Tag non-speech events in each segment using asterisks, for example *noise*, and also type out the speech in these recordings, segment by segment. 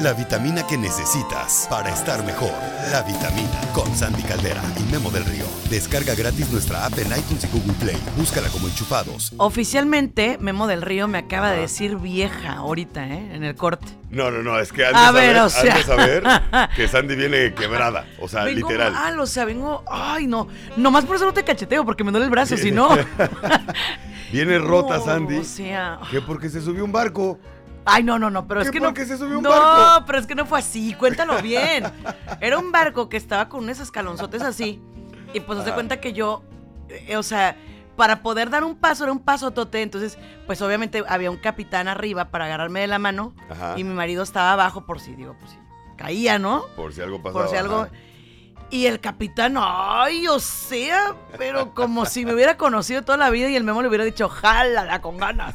la vitamina que necesitas para estar mejor. La vitamina con Sandy Caldera y Memo del Río. Descarga gratis nuestra app en iTunes y Google Play. Búscala como enchufados. Oficialmente, Memo del Río me acaba de decir vieja ahorita, ¿eh? En el corte. No, no, no, es que has A de ver, saber, o sea. saber *laughs* que Sandy viene quebrada. O sea, vengo literal. mal, o sea, vengo. Ay, no. Nomás por eso no te cacheteo, porque me duele el brazo, si no. *laughs* Viene rota *laughs* No, Sandy. O sea. Que porque se subió un barco. Ay, no, no, no, pero es ¿Qué que no. por qué se subió un no, barco? pero es que no fue así, cuéntalo *laughs* bien. Era un barco que estaba con unos escalonzotes así. Y pues se cuenta que yo, eh, o sea, para poder dar un paso, era un paso tote. Entonces, pues obviamente había un capitán arriba para agarrarme de la mano. Ajá. Y mi marido estaba abajo por si, digo, pues si caía, ¿no? Por si algo pasaba. Por si algo. ajá. Y el capitán, ay, o sea, pero como si me hubiera conocido toda la vida y el memo le hubiera dicho, jálala con ganas.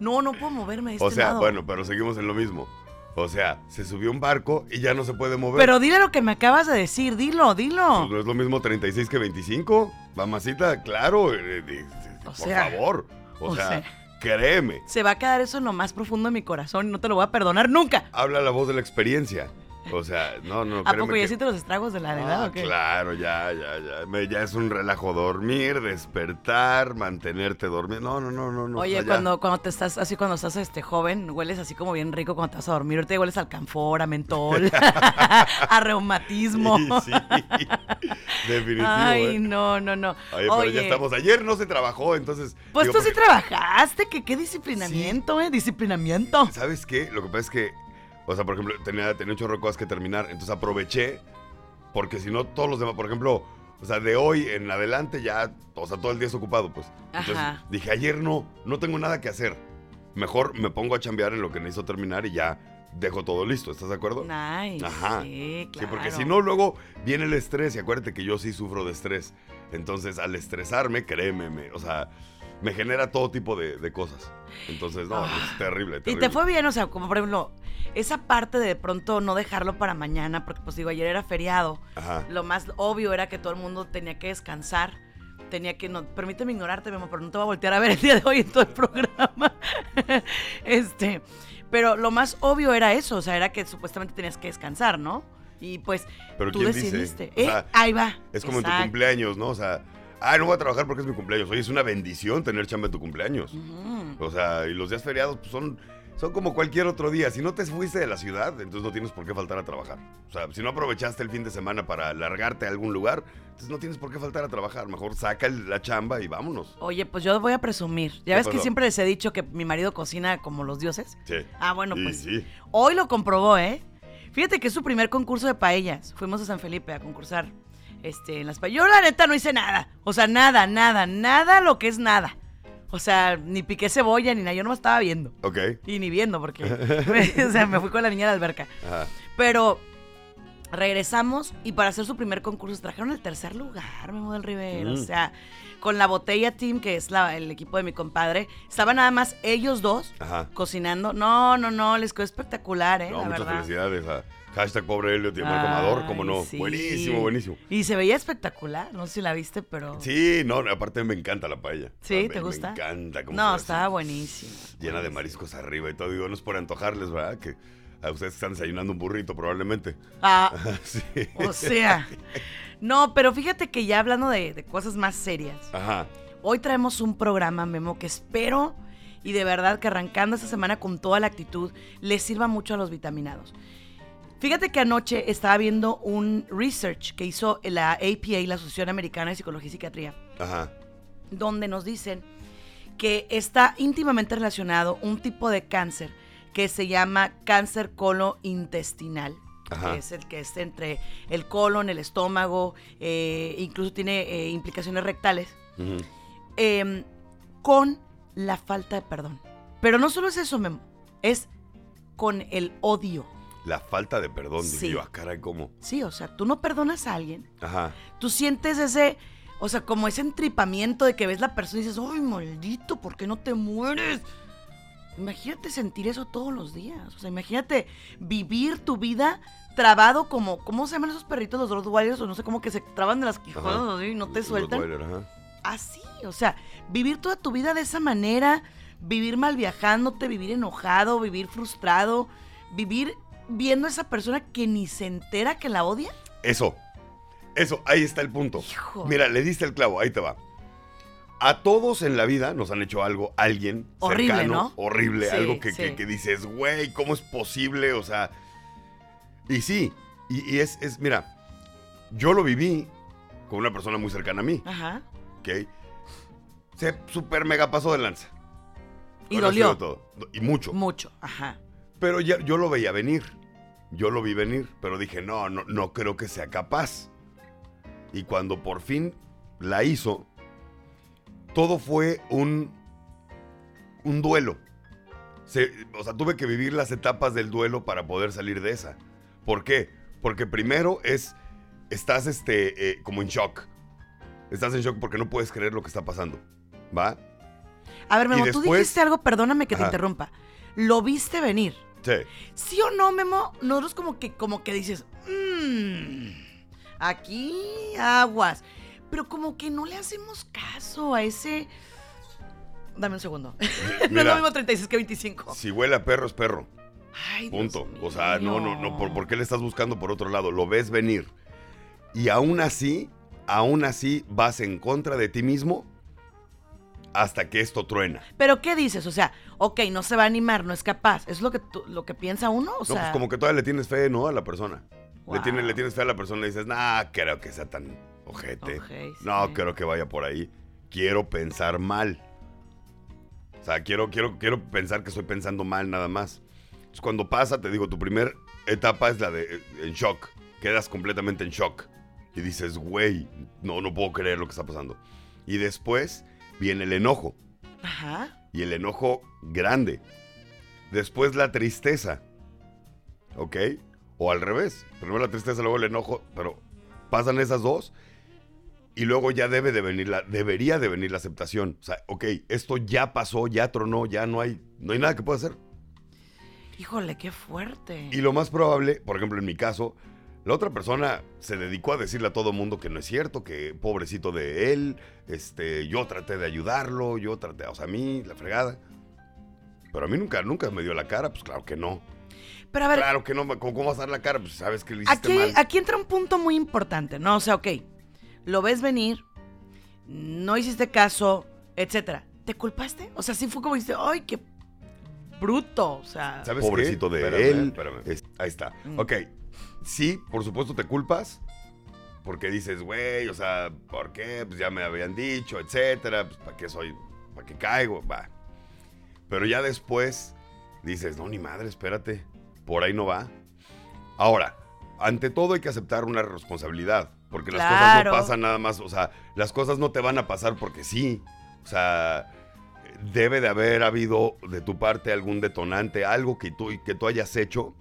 No, no puedo moverme de este O sea, lado. bueno, pero seguimos en lo mismo. O sea, se subió un barco y ya no se puede mover. Pero dile lo que me acabas de decir, dilo, dilo. Pues no es lo mismo 36 que 25. Mamacita, claro. eh, eh, por sea, favor. O, o sea, sea. créeme. Se va a quedar eso en lo más profundo de mi corazón y no te lo voy a perdonar nunca. Habla la voz de la experiencia. O sea, no, no, ¿A poco ya que- los estragos de la edad Ah, o qué? Claro, ya, ya, ya. Me- ya es un relajo dormir, despertar, mantenerte dormido. No, no, no, no. no, Oye, cuando, cuando te estás así, cuando estás este joven, hueles así como bien rico cuando te vas a dormir. Ahorita hueles al canfor, a mentol, *laughs* *laughs* a reumatismo. Sí, sí. Definitivo. Ay, ¿eh? no, no, no. Oye, pero ya estamos. Ayer no se trabajó, entonces. Pues digo, tú sí trabajaste, que qué disciplinamiento, eh, disciplinamiento. ¿Sabes qué? Lo que pasa es que, o sea, por ejemplo, tenía, tenía un chorro de cosas que terminar, entonces aproveché, porque si no, todos los demás, por ejemplo, o sea, de hoy en adelante ya, o sea, todo el día es ocupado, pues. Entonces Ajá. dije, ayer no, no tengo nada que hacer. Mejor me pongo a chambear en lo que necesito terminar y ya dejo todo listo, ¿estás de acuerdo? Nice. Ajá. Sí, Sí, porque claro. si no, luego viene el estrés y acuérdate que yo sí sufro de estrés. Entonces, al estresarme, créeme, me- o sea, me genera todo tipo de, de cosas. Entonces, no, es terrible, Ah. Y terrible. te fue bien, o sea, como por ejemplo, esa parte de de pronto no dejarlo para mañana, porque pues digo, ayer era feriado. Ajá. Lo más obvio era que todo el mundo tenía que descansar. Tenía que, no, permíteme ignorarte, Memo, pero no te voy a voltear a ver el día de hoy en todo el programa. *laughs* este, pero lo más obvio era eso, o sea, era que supuestamente tenías que descansar, ¿no? Y pues Pero tú ¿quién dice? decidiste. O ¿Eh? sea, Ahí va. Es como en tu cumpleaños, ¿no? O sea, ah, no voy a trabajar porque es mi cumpleaños. Oye, es una bendición tener chamba en tu cumpleaños. O sea, y los días feriados pues, son, son como cualquier otro día. Si no te fuiste de la ciudad, entonces no tienes por qué faltar a trabajar. O sea, si no aprovechaste el fin de semana para largarte a algún lugar, entonces no tienes por qué faltar a trabajar. Mejor saca la chamba y vámonos. Oye, pues yo voy a presumir. ¿Qué Ya ves que siempre les he dicho que mi marido cocina como los dioses. Sí. Ah, bueno, Y pues sí. hoy lo comprobó, ¿eh? Fíjate que es su primer concurso de paellas. Fuimos a San Felipe a concursar este, en las. Yo la neta no hice nada. O sea, nada, nada, nada lo que es nada. O sea, ni piqué cebolla ni nada. Yo no me estaba viendo. Ok. Y ni viendo porque... *laughs* *laughs* o sea, me fui con la niña a la alberca. Ajá. Pero regresamos y para hacer su primer concurso trajeron el tercer lugar, Memo del. Mm. O sea, con la Botella Team, que es la- el equipo de mi compadre, estaban nada más ellos dos Ajá. cocinando. No, no, no, les quedó espectacular, ¿eh? No, la muchas verdad. felicidades a hashtag pobre Elliot y Marco Amador, como no. sí. Buenísimo, buenísimo. Y se veía espectacular, no sé si la viste, pero... Sí, no, aparte me encanta la paella. ¿Sí? Me- ¿Te gusta? Me encanta. cómo No, estaba buenísimo. Llena de mariscos arriba y todo. Digo, no es por antojarles, ¿verdad? Que a ustedes están desayunando un burrito probablemente. Ah, *laughs* sí. o sea... No, pero fíjate que ya hablando de, de cosas más serias, Ajá. Hoy traemos un programa, Memo, que espero y de verdad que arrancando esta semana con toda la actitud, les sirva mucho a los vitaminados. Fíjate que anoche estaba viendo un research que hizo la APA, la Asociación Americana de Psicología y Psiquiatría, Ajá. donde nos dicen que está íntimamente relacionado un tipo de cáncer que se llama cáncer colointestinal. Ajá. que es el que es entre el colon, el estómago, eh, incluso tiene eh, implicaciones rectales em, con la falta de perdón. Pero no solo es eso, Memo, es con el odio. La falta de perdón, Sí. yo, ah, caray, ¿cómo? Sí, o sea, tú no perdonas a alguien, Ajá. tú sientes ese, o sea, como ese entripamiento de que ves la persona y dices, ¡ay, maldito, ¿por qué no te mueres? Imagínate sentir eso todos los días. O sea, imagínate vivir tu vida trabado como, ¿cómo se llaman esos perritos, los Rottweilers? O no sé, como que se traban de las quijonas y no te sueltan. Ajá. así, o sea, vivir toda tu vida de esa manera, vivir mal viajándote, vivir enojado, vivir frustrado, vivir viendo a esa persona que ni se entera que la odia? Eso. Eso, ahí está el punto. Hijo. Mira, le diste el clavo, ahí te va. A todos en la vida nos han hecho algo, alguien Horrible, cercano, ¿no? horrible, Sí, algo que, sí. que- que dices, güey, ¿cómo es posible? O sea, y sí, y, y es, es, mira, yo lo viví con una persona muy cercana a mí, Ajá. ¿ok? Se super mega pasó de lanza. Y dolió. todo. Y mucho. Mucho. Ajá. Pero ya, yo lo veía venir. Yo lo vi venir, pero dije, no, no, no creo que sea capaz. Y cuando por fin la hizo, todo fue un, un duelo. Se- o sea, tuve que vivir las etapas del duelo para poder salir de esa. ¿Por qué? Porque primero es, estás este, eh, como en shock. Estás en shock porque no puedes creer lo que está pasando. ¿Va? A ver, Memo, tú dijiste algo, perdóname que te Ajá. interrumpa. Lo viste venir. Sí. ¿Sí o no, Memo? Nosotros como que, como que dices, "Mm, aquí aguas. Pero como que no le hacemos caso a ese... Dame un segundo. *laughs* no es lo mismo 36 que 25. Si huele a perro, es perro. Ay, Dios Punto. O sea, no, no, no. ¿por, por qué le estás buscando por otro lado? Lo ves venir. Y aún así, aún así vas en contra de ti mismo hasta que esto truena. Pero ¿qué dices? O sea, ok, no se va a animar, no es capaz. ¿Es lo que, tú- lo que piensa uno? O no, sea, pues como que todavía le tienes fe, ¿no? A la persona. Le, Wow. tienes, le tienes fe a la persona y dices, nah, creo que sea tan ojete. Ojete. No, creo que vaya por ahí. Quiero pensar mal. O sea, quiero, quiero, quiero pensar que estoy pensando mal nada más. Entonces, cuando pasa, te digo, tu primer etapa es la de eh, en shock. Quedas completamente en shock. Y dices, güey, no, no puedo creer lo que está pasando. Y después viene el enojo. Ajá. Y el enojo grande. Después la tristeza. ¿Ok? O al revés. Primero la tristeza, luego el enojo. Pero pasan esas dos. Y luego ya debe de venir la, debería de venir la aceptación. O sea, ok, esto ya pasó, ya tronó, ya no hay, no hay nada que pueda hacer. Híjole, qué fuerte. Y lo más probable, por ejemplo, en mi caso, la otra persona se dedicó a decirle a todo mundo que no es cierto, que pobrecito de él, este, yo traté de ayudarlo, yo traté, o sea, a mí, la fregada. Pero a mí nunca, nunca me dio la cara, pues claro que no. Pero a ver, Claro que no, ¿cómo, cómo vas a dar la cara? Pues sabes que le hiciste aquí, mal. aquí entra un punto muy importante, ¿no? O sea, ok, lo ves venir, no hiciste caso, etcétera. ¿Te culpaste? O sea, sí fue como dijiste, ¡ay, qué bruto! O sea, ¿Sabes Pobrecito de Espérame, él. espérame. Es- ahí está. Mm. Ok. Sí, por supuesto te culpas. Porque dices, güey, o sea, ¿por qué? Pues ya me habían dicho, etcétera. Pues, ¿para qué soy? ¿Para qué caigo? Va. Pero ya después dices, no, ni madre, espérate. Por ahí no va. Ahora, ante todo hay que aceptar una responsabilidad. Porque las cosas no pasan nada más. O sea, las cosas no te van a pasar porque sí. O sea, debe de haber habido de tu parte algún detonante, algo que tú, que tú hayas hecho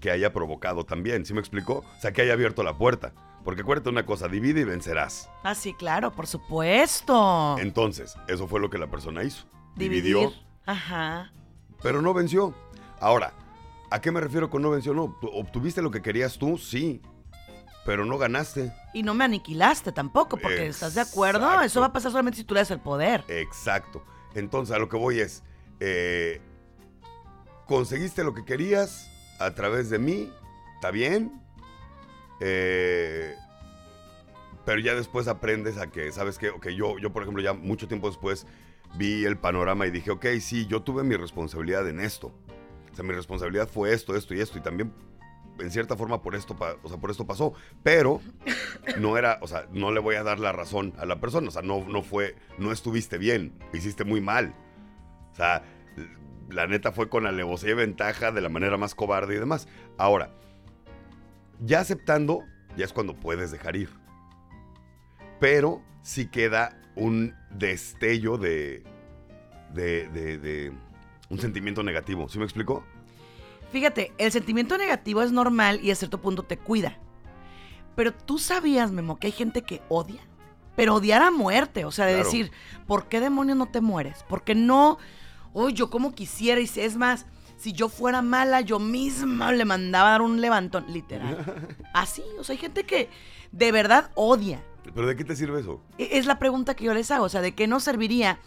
que haya provocado también. ¿Sí me explicó? O sea, que haya abierto la puerta. Porque acuérdate una cosa, divide y vencerás. ah, sí, claro, por supuesto. Entonces, eso fue lo que la persona hizo. Dividir. Dividió, Ajá. pero no venció. Ahora, ¿a qué me refiero con no venció? No, obtuviste lo que querías tú, sí, pero no ganaste. Y no me aniquilaste tampoco, porque estás de acuerdo. Eso va a pasar solamente si tú le das el poder. Exacto. Entonces, a lo que voy es, eh, conseguiste lo que querías a través de mí, ¿está bien? Eh, pero ya después aprendes a que, ¿sabes qué? Ok, yo, yo, por ejemplo, ya mucho tiempo después vi el panorama y dije, ok, sí, yo tuve mi responsabilidad en esto. O sea, mi responsabilidad fue esto, esto y esto, y también, en cierta forma, por esto, o sea, por esto pasó. Pero no era, o sea, no le voy a dar la razón a la persona. O sea, no, no fue, no estuviste bien, hiciste muy mal. O sea, la neta fue con alevosía y ventaja de la manera más cobarde y demás. Ahora, ya aceptando, ya es cuando puedes dejar ir. Pero sí queda un destello de, de, de, de un sentimiento negativo. ¿Sí me explicó? Fíjate, el sentimiento negativo es normal y a cierto punto te cuida. Pero tú sabías, Memo, que hay gente que odia. Pero odiar a muerte. O sea, de Claro. decir, ¿por qué demonios no te mueres? Porque no. Uy, yo como quisiera. Y es más, si yo fuera mala, yo misma le mandaba a dar un levantón. Literal. *laughs* Así. O sea, hay gente que de verdad odia. ¿Pero de qué te sirve eso? E- Es la pregunta que yo les hago. O sea, ¿de qué nos serviría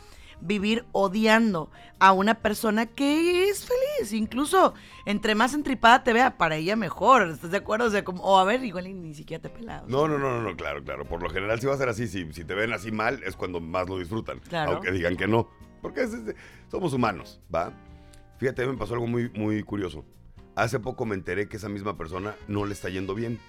vivir odiando a una persona que es feliz. Incluso entre más entripada te vea, para ella mejor. ¿Estás de acuerdo? O sea, como, o a ver, igual ni, siquiera te pela. No, no, no, no, no, claro, claro. Por lo general, si va a ser así, si, si te ven así mal, es cuando más lo disfrutan. Claro. Aunque digan que no. Porque es- es- somos humanos, ¿va? Fíjate, me pasó algo muy, muy curioso. Hace poco me enteré que esa misma persona no le está yendo bien.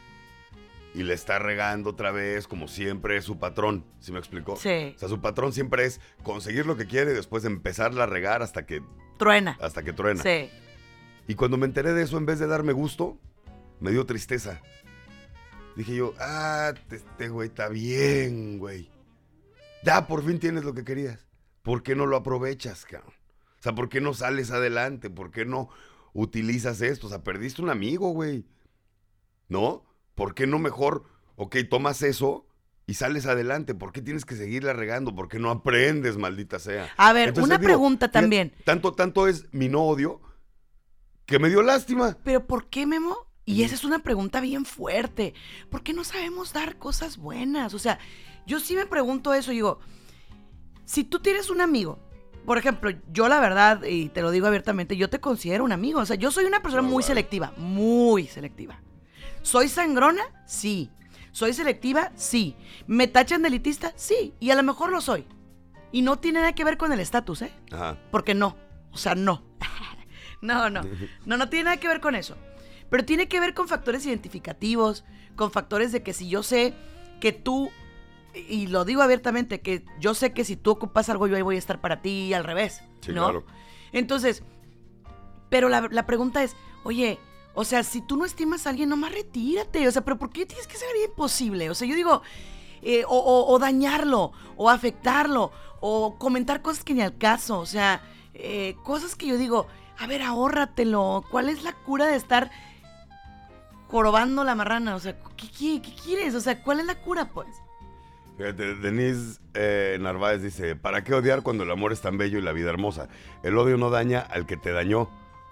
Y le está regando otra vez, como siempre, es su patrón. ¿Sí me explicó? Sí. O sea, su patrón siempre es conseguir lo que quiere y después empezarla a regar hasta que, Truena. hasta que truena. Sí. Y cuando me enteré de eso, en vez de darme gusto, me dio tristeza. Dije yo, ah, te- este güey está bien, güey. Ya, por fin tienes lo que querías. ¿Por qué no lo aprovechas, cabrón? O sea, ¿por qué no sales adelante? ¿Por qué no utilizas esto? O sea, perdiste un amigo, güey. ¿No? ¿Por qué no mejor, ok, tomas eso y sales adelante? ¿Por qué tienes que seguirla regando? ¿Por qué no aprendes, maldita sea? A ver, Entonces, una digo, pregunta también. Tanto, tanto es mi no odio que me dio lástima. Pero ¿por qué, Memo? Y esa es una pregunta bien fuerte. ¿Por qué no sabemos dar cosas buenas? O sea, yo sí me pregunto eso. Digo, si tú tienes un amigo, por ejemplo, yo la verdad, y te lo digo abiertamente, yo te considero un amigo. O sea, yo soy una persona muy selectiva, muy selectiva. ¿Soy sangrona? Sí. ¿Soy selectiva? Sí. ¿Me tachan de elitista? Sí. Y a lo mejor lo soy. Y no tiene nada que ver con el estatus, ¿eh? Ajá. Porque no. O sea, no. *laughs* no, no. No, no tiene nada que ver con eso. Pero tiene que ver con factores identificativos, con factores de que si yo sé que tú, y lo digo abiertamente, que yo sé que si tú ocupas algo, yo ahí voy a estar para ti y al revés. Sí, ¿no? claro. Entonces, pero la, la pregunta es, oye, o sea, si tú no estimas a alguien, nomás retírate. O sea, pero ¿por qué tienes que ser imposible? O sea, yo digo, eh, o, o- o dañarlo, o afectarlo, o comentar cosas que ni al caso. O sea, eh, cosas que yo digo, a ver, ahórratelo. ¿Cuál es la cura de estar jorobando la marrana? O sea, ¿qué, qué, qué quieres? O sea, ¿cuál es la cura, pues? Fíjate, Denise eh, Narváez dice, ¿para qué odiar cuando el amor es tan bello y la vida hermosa? El odio no daña al que te dañó,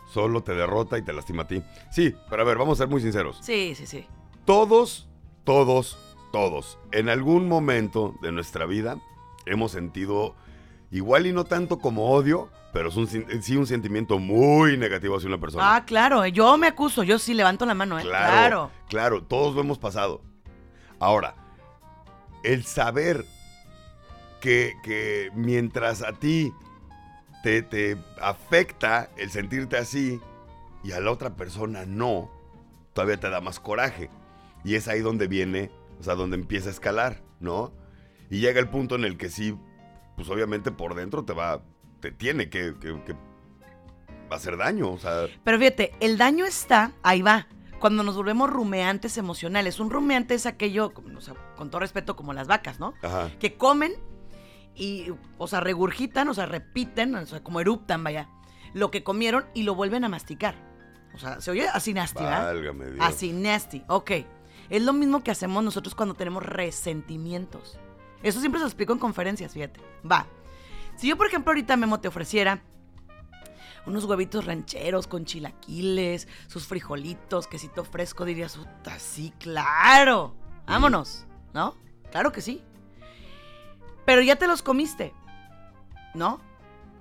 solo te derrota y te lastima a ti. Sí, pero a ver, vamos a ser muy sinceros. Sí, sí, sí. Todos, todos, todos, en algún momento de nuestra vida hemos sentido, igual y no tanto como odio, pero es un, sí un sentimiento muy negativo hacia una persona. Ah, claro, eh, yo me acuso, yo sí levanto la mano, ¿eh? Claro, claro. claro, todos lo hemos pasado. Ahora, el saber que, que mientras a ti te, te afecta el sentirte así y a la otra persona no, todavía te da más coraje. Y es ahí donde viene, o sea, donde empieza a escalar, ¿no? Y llega el punto en el que sí, pues obviamente por dentro te va, te tiene que, que- que hacer daño, o sea, Pero fíjate, el daño está, ahí va, cuando nos volvemos rumeantes emocionales. Un rumeante es aquello, o sea, con todo respeto, como las vacas, ¿no? ajá. Que comen y, o sea, regurgitan, o sea, repiten, o sea, como eruptan, vaya, lo que comieron y lo vuelven a masticar. O sea, se oye así nasty, ¿verdad? Válgame Dios. Así nasty, ok. Es lo mismo que hacemos nosotros cuando tenemos resentimientos. Eso siempre se lo explico en conferencias, fíjate. Va. Si yo, por ejemplo, ahorita Memo te ofreciera unos huevitos rancheros con chilaquiles, sus frijolitos, quesito fresco, dirías, puta, sí, claro. Vámonos, ¿no? Claro que sí. Pero ya te los comiste, ¿no?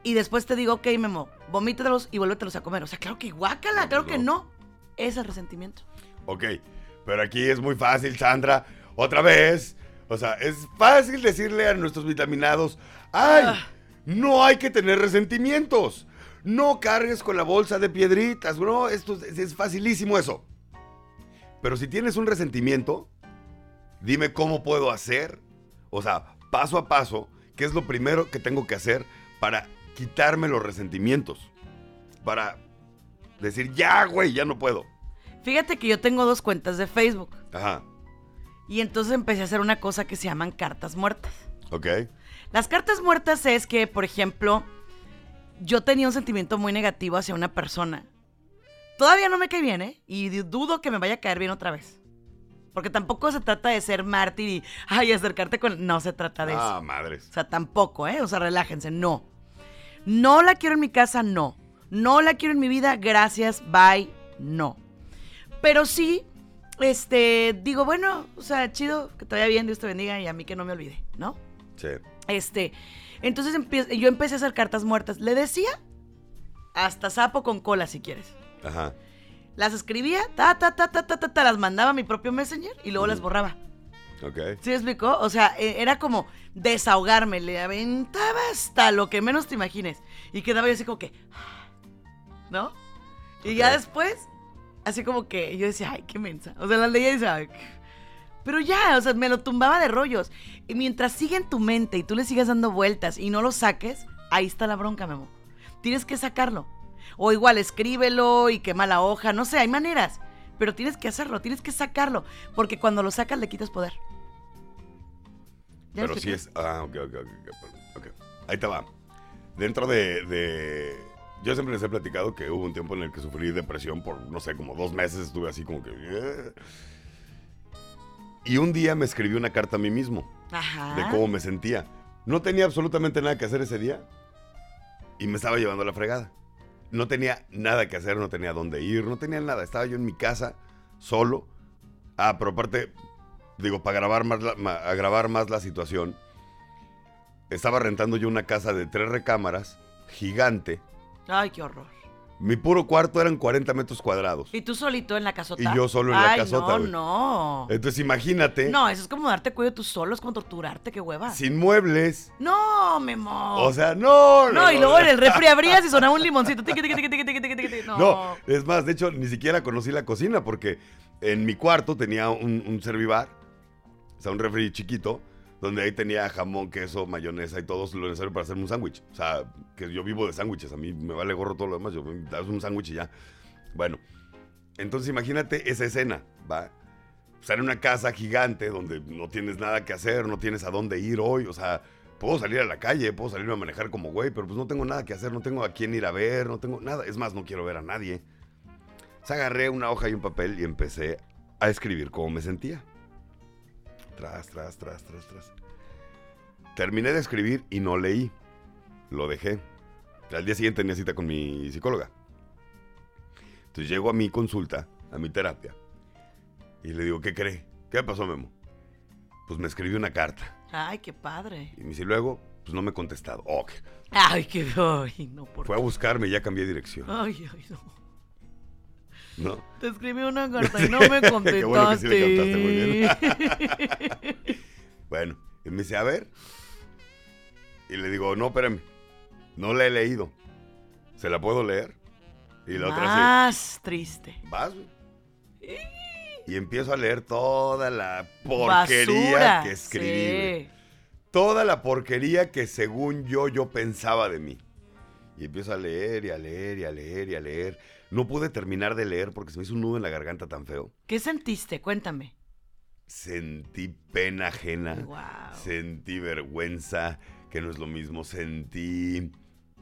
Y después te digo, ok, Memo, vomítelos y vuélvetelos a comer. O sea, claro que guácala, claro que no. no. Es el resentimiento. Ok, pero aquí es muy fácil, Sandra. Otra vez. O sea, es fácil decirle a nuestros vitaminados, ay, Ah. no hay que tener resentimientos. No cargues con la bolsa de piedritas, bro. Esto es, es facilísimo eso. Pero si tienes un resentimiento, dime cómo puedo hacer. O sea, paso a paso, qué es lo primero que tengo que hacer para quitarme los resentimientos. Para decir, ya, güey, ya no puedo. Fíjate que yo tengo dos cuentas de Facebook. Ajá, Y entonces empecé a hacer una cosa que se llaman cartas muertas. ok. Las cartas muertas es que, por ejemplo, yo tenía un sentimiento muy negativo hacia una persona. Todavía no me cae bien, ¿eh? Y du- dudo que me vaya a caer bien otra vez. Porque tampoco se trata de ser mártir y, ay, acercarte con... No se trata de eso. Ah, madres. O sea, tampoco, ¿eh? O sea, relájense, no. No la quiero en mi casa, no. No la quiero en mi vida, gracias, bye, no. Pero sí, este, digo, bueno, o sea, chido, que te vaya bien, Dios te bendiga y a mí que no me olvide, ¿no? Sí. Este, entonces yo empecé a hacer cartas muertas. Le decía hasta sapo con cola si quieres. Ajá. Las escribía, ta, ta, ta, ta, ta, ta, ta, las mandaba a mi propio messenger y luego las borraba. Ok. ¿Sí me explicó? O sea, e- era como desahogarme, le aventaba hasta lo que menos te imagines. Y quedaba yo así como que, *sighs* ¿no? Y ya después, así como que yo decía, ay, qué mensa. O sea, las leía y decía. Pero ya, o sea, me lo tumbaba de rollos. Y mientras sigue en tu mente y tú le sigas dando vueltas y no lo saques, ahí está la bronca, Memo. Tienes que sacarlo. O igual, escríbelo y quema la hoja, no sé, hay maneras. Pero tienes que hacerlo, tienes que sacarlo. Porque cuando lo sacas le quitas poder. ¿Ya Pero expliqué? es. Ah, ok, ok, ok. ok. Ahí te va. Dentro de, de- Yo siempre les he platicado que hubo un tiempo en el que sufrí depresión por, no sé, como dos meses. Estuve así como que. Y un día me escribí una carta a mí mismo Ajá. de cómo me sentía. No tenía absolutamente nada que hacer ese día y me estaba llevando a la fregada. No tenía nada que hacer, no tenía dónde ir, no tenía nada. Estaba yo en mi casa, solo. Ah, pero aparte, digo, para grabar más la, ma- agravar más la situación, estaba rentando yo una casa de tres recámaras, gigante. Ay, qué horror. Mi puro cuarto eran 40 metros cuadrados. ¿Y tú solito en la casota? Y yo solo en la casota, No, no. Entonces imagínate, No, eso es como darte cuello tú solo, es como torturarte, qué hueva. sin muebles. No, Memo. O sea, no, no, y luego en el refri *laughs* abrías y sonaba un limoncito. Tiqui, tiqui, tiqui. No. No, es más, de hecho, ni siquiera conocí la cocina porque en mi cuarto tenía un, un servibar, o sea, un refri chiquito, donde ahí tenía jamón, queso, mayonesa y todo lo necesario para hacerme un sándwich. O sea, que yo vivo de sándwiches, a mí me vale gorro todo lo demás, yo me das un sándwich y ya. Bueno, entonces imagínate esa escena, ¿va? O sea, en una casa gigante donde no tienes nada que hacer, no tienes a dónde ir hoy, o sea, puedo salir a la calle, puedo salirme a manejar como güey, pero pues no tengo nada que hacer, no tengo a quién ir a ver, no tengo nada. Es más, no quiero ver a nadie. Entonces agarré una hoja y un papel y empecé a escribir cómo me sentía. Tras, tras, tras, tras, tras. Terminé de escribir y no leí. Lo dejé. Al día siguiente tenía cita con mi psicóloga. Entonces llego a mi consulta, a mi terapia, y le digo, ¿qué cree? ¿Qué pasó, Memo? Pues me escribió una carta. Ay, qué padre. Y me dice, luego, pues no me he contestado. Ok. Ay, qué. Ay, no, por Fue a buscarme y ya cambié de dirección. Ay, ay, no. ¿No? Te escribí una carta y *laughs* no me contestaste. *laughs* Qué bueno que sí le cantaste muy *laughs* Bueno, y me dice, a ver. Y le digo, no, espérame. No la he leído. ¿Se la puedo leer? Y la otra así, Más triste. vas, güey. Y empiezo a leer toda la porquería Basura. que escribí. Sí. Toda la porquería que según yo, yo pensaba de mí. Y empiezo a leer y a leer y a leer y a leer. No pude terminar de leer porque se me hizo un nudo en la garganta tan feo. ¿Qué sentiste? Cuéntame. Sentí pena ajena. Wow. Sentí vergüenza, que no es lo mismo. Sentí.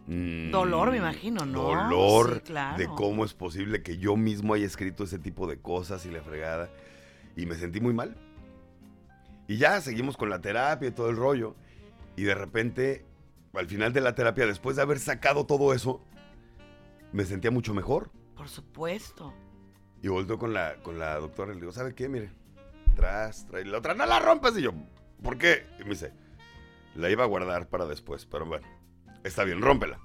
mm, Dolor, me imagino, ¿no? Dolor Sí, claro. de cómo es posible que yo mismo haya escrito ese tipo de cosas y la fregada. Y me sentí muy mal. Y ya seguimos con la terapia y todo el rollo. Y de repente, al final de la terapia, después de haber sacado todo eso, me sentía mucho mejor. Por supuesto. Y volteo con la, con la doctora y le digo, ¿sabe qué? Mire, tras, trae la otra, no la rompas. Y yo, ¿por qué? Y me dice, la iba a guardar para después, pero bueno, está bien, rómpela.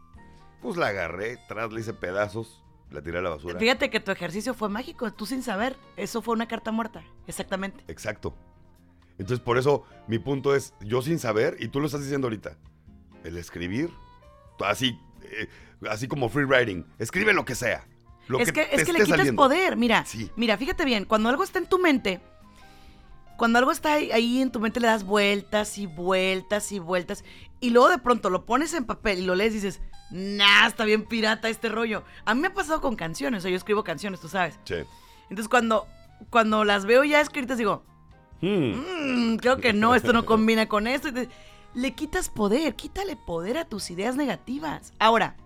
Pues la agarré, tras le hice pedazos, la tiré a la basura. Fíjate que tu ejercicio fue mágico, tú sin saber. Eso fue una carta muerta. Exactamente. Exacto. Entonces, por eso mi punto es, yo sin saber, y tú lo estás diciendo ahorita, el escribir, así, eh, así como free writing, escribe lo que sea. Lo es que, es que le quitas saliendo. poder. Mira, Sí. mira, fíjate bien, cuando algo está en tu mente, cuando algo está ahí, ahí en tu mente le das vueltas y vueltas y vueltas, y luego de pronto lo pones en papel y lo lees y dices, nah, está bien pirata este rollo. A mí me ha pasado con canciones, o sea, yo escribo canciones, tú sabes. Sí. Entonces cuando, cuando las veo ya escritas digo, Hmm. "Mm, creo que no, esto no combina con esto. Y te- le quitas poder, quítale poder a tus ideas negativas. Ahora,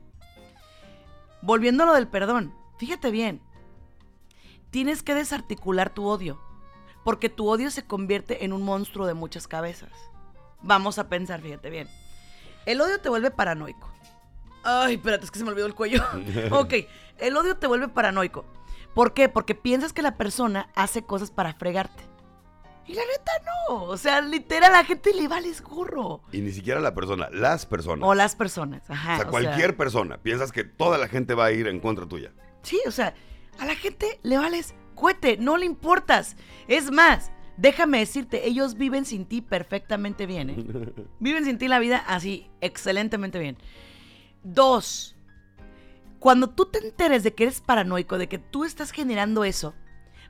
volviendo a lo del perdón, fíjate bien, tienes que desarticular tu odio, porque tu odio se convierte en un monstruo de muchas cabezas. Vamos a pensar, fíjate bien. El odio te vuelve paranoico. Ay, espérate, es que se me olvidó el cuello. *laughs* ok, el odio te vuelve paranoico. ¿Por qué? Porque piensas que la persona hace cosas para fregarte. Y la neta no. O sea, literal, a la gente le vales gorro. Y ni siquiera la persona, las personas. O las personas. Ajá. o sea, cualquier persona. Piensas que toda la gente va a ir en contra tuya. Sí, o sea, a la gente le vales cuete, no le importas. Es más, déjame decirte, ellos viven sin ti perfectamente bien. ¿eh? *laughs* viven sin ti la vida así, excelentemente bien. Dos, cuando tú te enteres de que eres paranoico, de que tú estás generando eso,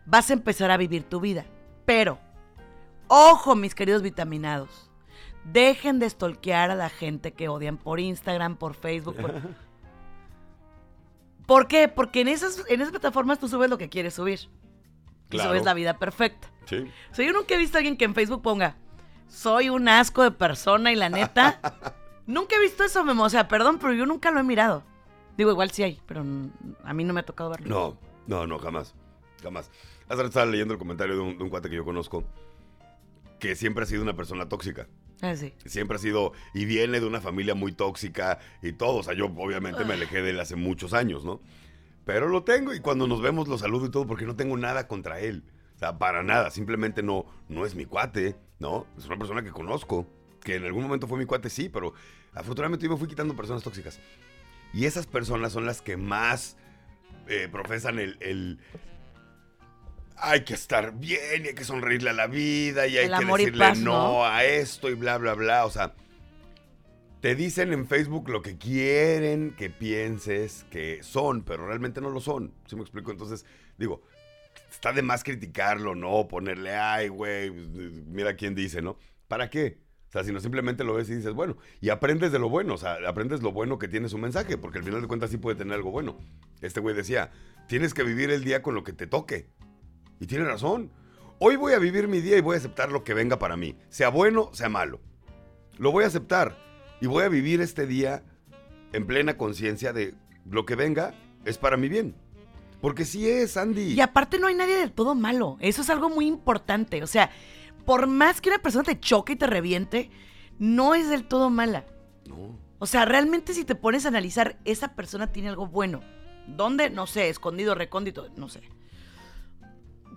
vas a empezar a vivir tu vida. Pero, ojo, mis queridos vitaminados, dejen de stalkear a la gente que odian por Instagram, por Facebook. Por... *laughs* ¿Por qué? Porque en esas, en esas plataformas tú subes lo que quieres subir. Y subes la vida perfecta. Sí. O sea, yo nunca he visto a alguien que en Facebook ponga, soy un asco de persona y la neta. *laughs* nunca he visto eso, Memo. O sea, perdón, pero yo nunca lo he mirado. Digo, igual sí hay, pero a mí no me ha tocado verlo. No, no, no, jamás. Jamás. Hace rato estaba leyendo el comentario de un, de un cuate que yo conozco que siempre ha sido una persona tóxica. Ah, sí. Siempre ha sido, y viene de una familia muy tóxica y todo. O sea, yo obviamente me alejé de él hace muchos años, ¿no? Pero lo tengo y cuando nos vemos lo saludo y todo porque no tengo nada contra él. O sea, para nada. Simplemente no, no es mi cuate, ¿no? Es una persona que conozco. Que en algún momento fue mi cuate, sí, pero afortunadamente yo me fui quitando personas tóxicas. Y esas personas son las que más eh, profesan el, el, hay que estar bien y hay que sonreírle a la vida y hay que decirle paz, no, ¿no? a esto y bla, bla, bla. O sea, te dicen en Facebook lo que quieren que pienses que son, pero realmente no lo son. ¿Sí me explico? Entonces, digo, está de más criticarlo, ¿no? Ponerle, ay, güey, mira quién dice, ¿no? ¿Para qué? O sea, si no simplemente lo ves y dices, bueno, y aprendes de lo bueno, o sea, aprendes lo bueno que tiene su mensaje, porque al final de cuentas sí puede tener algo bueno. Este güey decía, tienes que vivir el día con lo que te toque. Y tiene razón. Hoy voy a vivir mi día y voy a aceptar lo que venga para mí, sea bueno, sea malo. Lo voy a aceptar y voy a vivir este día en plena conciencia de lo que venga es para mi bien. Porque sí es, Andy. Y aparte no hay nadie del todo malo. Eso es algo muy importante. O sea, por más que una persona te choque y te reviente, no es del todo mala. No. O sea, realmente si te pones a analizar, esa persona tiene algo bueno. ¿Dónde? No sé, escondido, recóndito, no sé.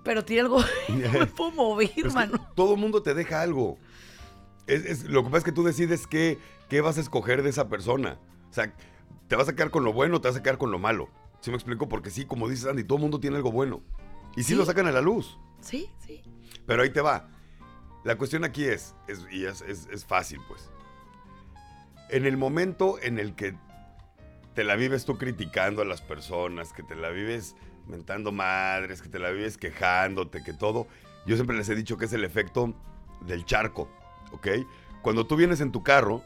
Pero tiene algo... *laughs* *laughs* no me puedo mover, Es que mano. todo mundo te deja algo. Es- es- lo que pasa es que tú decides qué, qué vas a escoger de esa persona. O sea, te vas a quedar con lo bueno o te vas a quedar con lo malo. ¿Sí me explico? Porque sí, como dices Andy, todo mundo tiene algo bueno. Y sí, Sí. lo sacan a la luz. Sí, sí. Pero ahí te va. La cuestión aquí es, es- y es, es- es fácil, pues. En el momento en el que te la vives tú criticando a las personas, que te la vives mentando madres, que te la vives quejándote, que todo, yo siempre les he dicho que es el efecto del charco, ¿ok? Cuando tú vienes en tu carro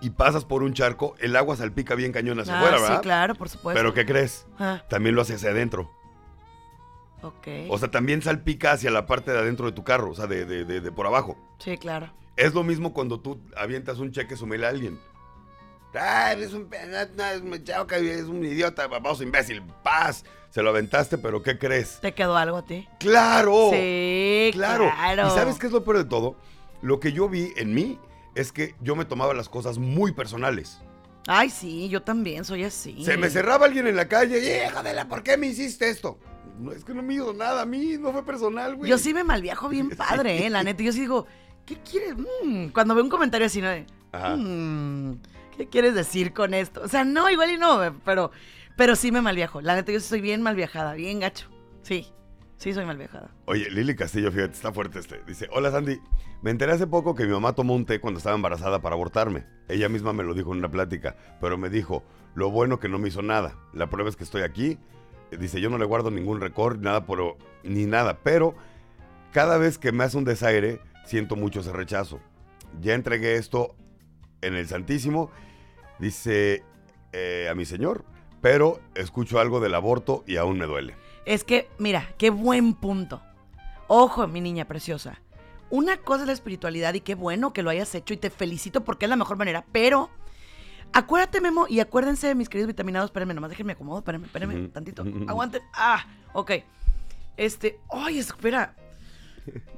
y pasas por un charco, el agua salpica bien cañón hacia Ah, afuera, sí, ¿verdad? claro, por supuesto. Pero ¿qué crees? Ah, También lo hace hacia adentro. ok. O sea, también salpica hacia la parte de adentro de tu carro, o sea, de, de- de- de por abajo. sí, claro. Es lo mismo cuando tú avientas un cheque sumele a alguien. Ah, es un es un idiota, baboso, imbécil. Paz. Se lo aventaste, pero ¿qué crees? ¿Te quedó algo a ti? ¡Claro! sí, ¡Claro! claro. ¿Y sabes qué es lo peor de todo? Lo que yo vi en mí es que yo me tomaba las cosas muy personales. Ay, sí, yo también soy así. Se me cerraba alguien en la calle y, hija de la, ¿por qué me hiciste esto? No, es que no me hizo nada a mí, no fue personal, güey. Yo sí me malviajo bien *laughs* padre, eh, la neta. Yo sí digo, ¿qué quieres? Mm, Cuando veo un comentario así, ¿no? Ajá. "Mm, ¿Qué quieres decir con esto? O sea, no, igual y no, pero, pero sí me malviajo. La neta, yo soy bien malviajada, bien gacho. Sí, sí soy malviajada. Oye, Lili Castillo, fíjate, está fuerte este. Dice, hola Sandy, me enteré hace poco que mi mamá tomó un té cuando estaba embarazada para abortarme. Ella misma me lo dijo en una plática, pero me dijo, lo bueno que no me hizo nada. La prueba es que estoy aquí. Dice, yo no le guardo ningún récord, nada por, ni nada, pero cada vez que me hace un desaire, siento mucho ese rechazo. Ya entregué esto en el Santísimo, dice eh, a mi señor, pero escucho algo del aborto y aún me duele. Es que, mira, qué buen punto. Ojo, mi niña preciosa. Una cosa es la espiritualidad y qué bueno que lo hayas hecho y te felicito porque es la mejor manera, pero acuérdate, Memo, y acuérdense, mis queridos vitaminados, espérenme, nomás déjenme acomodo, espérenme, espérenme Ujú. tantito. Aguanten. Ah, ok. Este, ay, espera.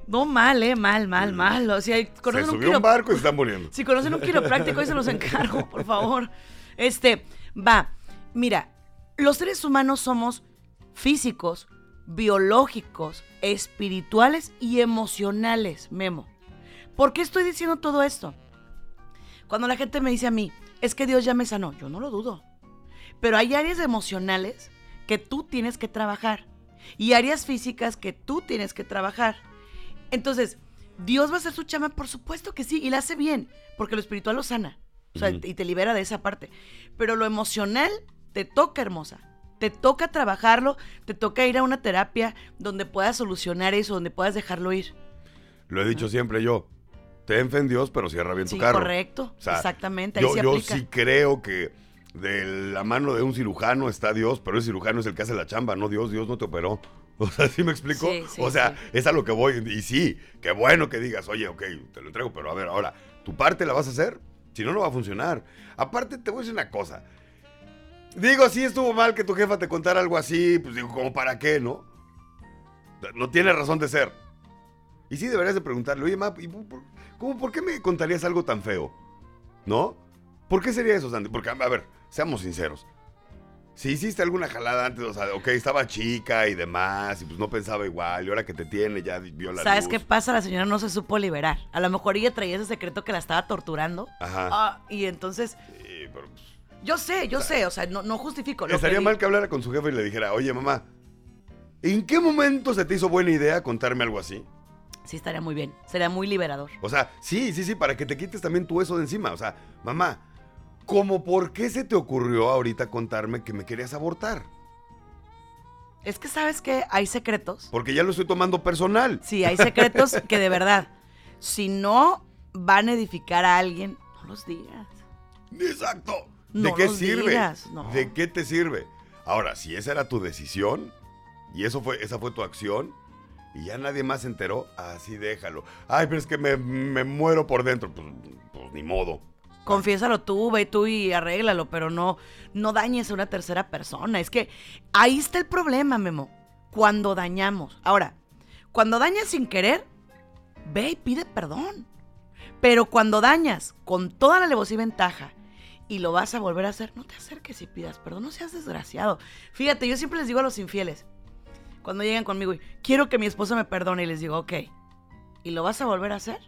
No mal, eh, mal, mal, mal. O sea, Se conocen un subió un quiro- barco y se están muriendo. si conocen un quiropráctico, ahí se los encargo, por favor. Este, va. Mira, los seres humanos somos físicos, biológicos, espirituales y emocionales, Memo. ¿Por qué estoy diciendo todo esto? Cuando la gente me dice a mí, es que Dios ya me sanó, yo no lo dudo. Pero hay áreas emocionales que tú tienes que trabajar y áreas físicas que tú tienes que trabajar. Entonces, Dios va a hacer su chama, por supuesto que sí, y la hace bien, porque lo espiritual lo sana. O sea, y te libera de esa parte. Pero lo emocional te toca, hermosa. Te toca trabajarlo, te toca ir a una terapia donde puedas solucionar eso, donde puedas dejarlo ir. Lo he dicho siempre yo. Ten fe en Dios, pero cierra bien Sí, tu carro. correcto. O sea, Exactamente, ahí Yo, se yo sí creo que de la mano de un cirujano está Dios, pero el cirujano es el que hace la chamba, no Dios. Dios no te operó. *laughs* O sea, ¿sí me explico? Sí, sí, o sea, sí. es a lo que voy. Y sí, qué bueno que digas, oye, ok, te lo entrego, pero a ver, ahora, ¿tu parte la vas a hacer? Si no, no va a funcionar. Aparte, te voy a decir una cosa. Digo, sí estuvo mal que tu jefa te contara algo así, pues digo, ¿como para qué, no? No tiene razón de ser. Y sí deberías de preguntarle, oye, ma, ¿y por, por- cómo, ¿por qué me contarías algo tan feo? ¿No? ¿Por qué sería eso, Sandy? Porque, a ver, seamos sinceros. Si hiciste alguna jalada antes, o sea, ok, estaba chica y demás, y pues no pensaba igual, y ahora que te tiene ya vio la ¿Sabes luz. qué pasa? La señora no se supo liberar. A lo mejor ella traía ese secreto que la estaba torturando. Ajá. Ah, y entonces, Sí, pero, pues, yo sé, yo sé, o sea, no, no justifico. Lo estaría que mal que hablara con su jefe y le dijera, oye, mamá, ¿en qué momento se te hizo buena idea contarme algo así? Sí, estaría muy bien. Sería muy liberador. O sea, sí, sí, sí, para que te quites también tú eso de encima. O sea, mamá, ¿cómo por qué se te ocurrió ahorita contarme que me querías abortar? Es que sabes que hay secretos. Porque ya lo estoy tomando personal. Sí, hay secretos que de verdad, si no van a edificar a alguien, no los digas. Exacto. ¿De No qué los sirve? digas, no. ¿De qué te sirve? Ahora, si esa era tu decisión y eso fue, esa fue tu acción y ya nadie más se enteró, así déjalo. Ay, pero es que me, me muero por dentro. Pues, pues ni modo. Confiésalo tú, ve tú y arréglalo, pero no, no dañes a una tercera persona. Es que ahí está el problema, Memo. Cuando dañamos. Ahora, cuando dañas sin querer, ve y pide perdón. Pero cuando dañas con toda la alevosía y ventaja y lo vas a volver a hacer, no te acerques y pidas perdón, no seas desgraciado. Fíjate, yo siempre les digo a los infieles, cuando llegan conmigo y quiero que mi esposa me perdone y les digo, ok, ¿y lo vas a volver a hacer?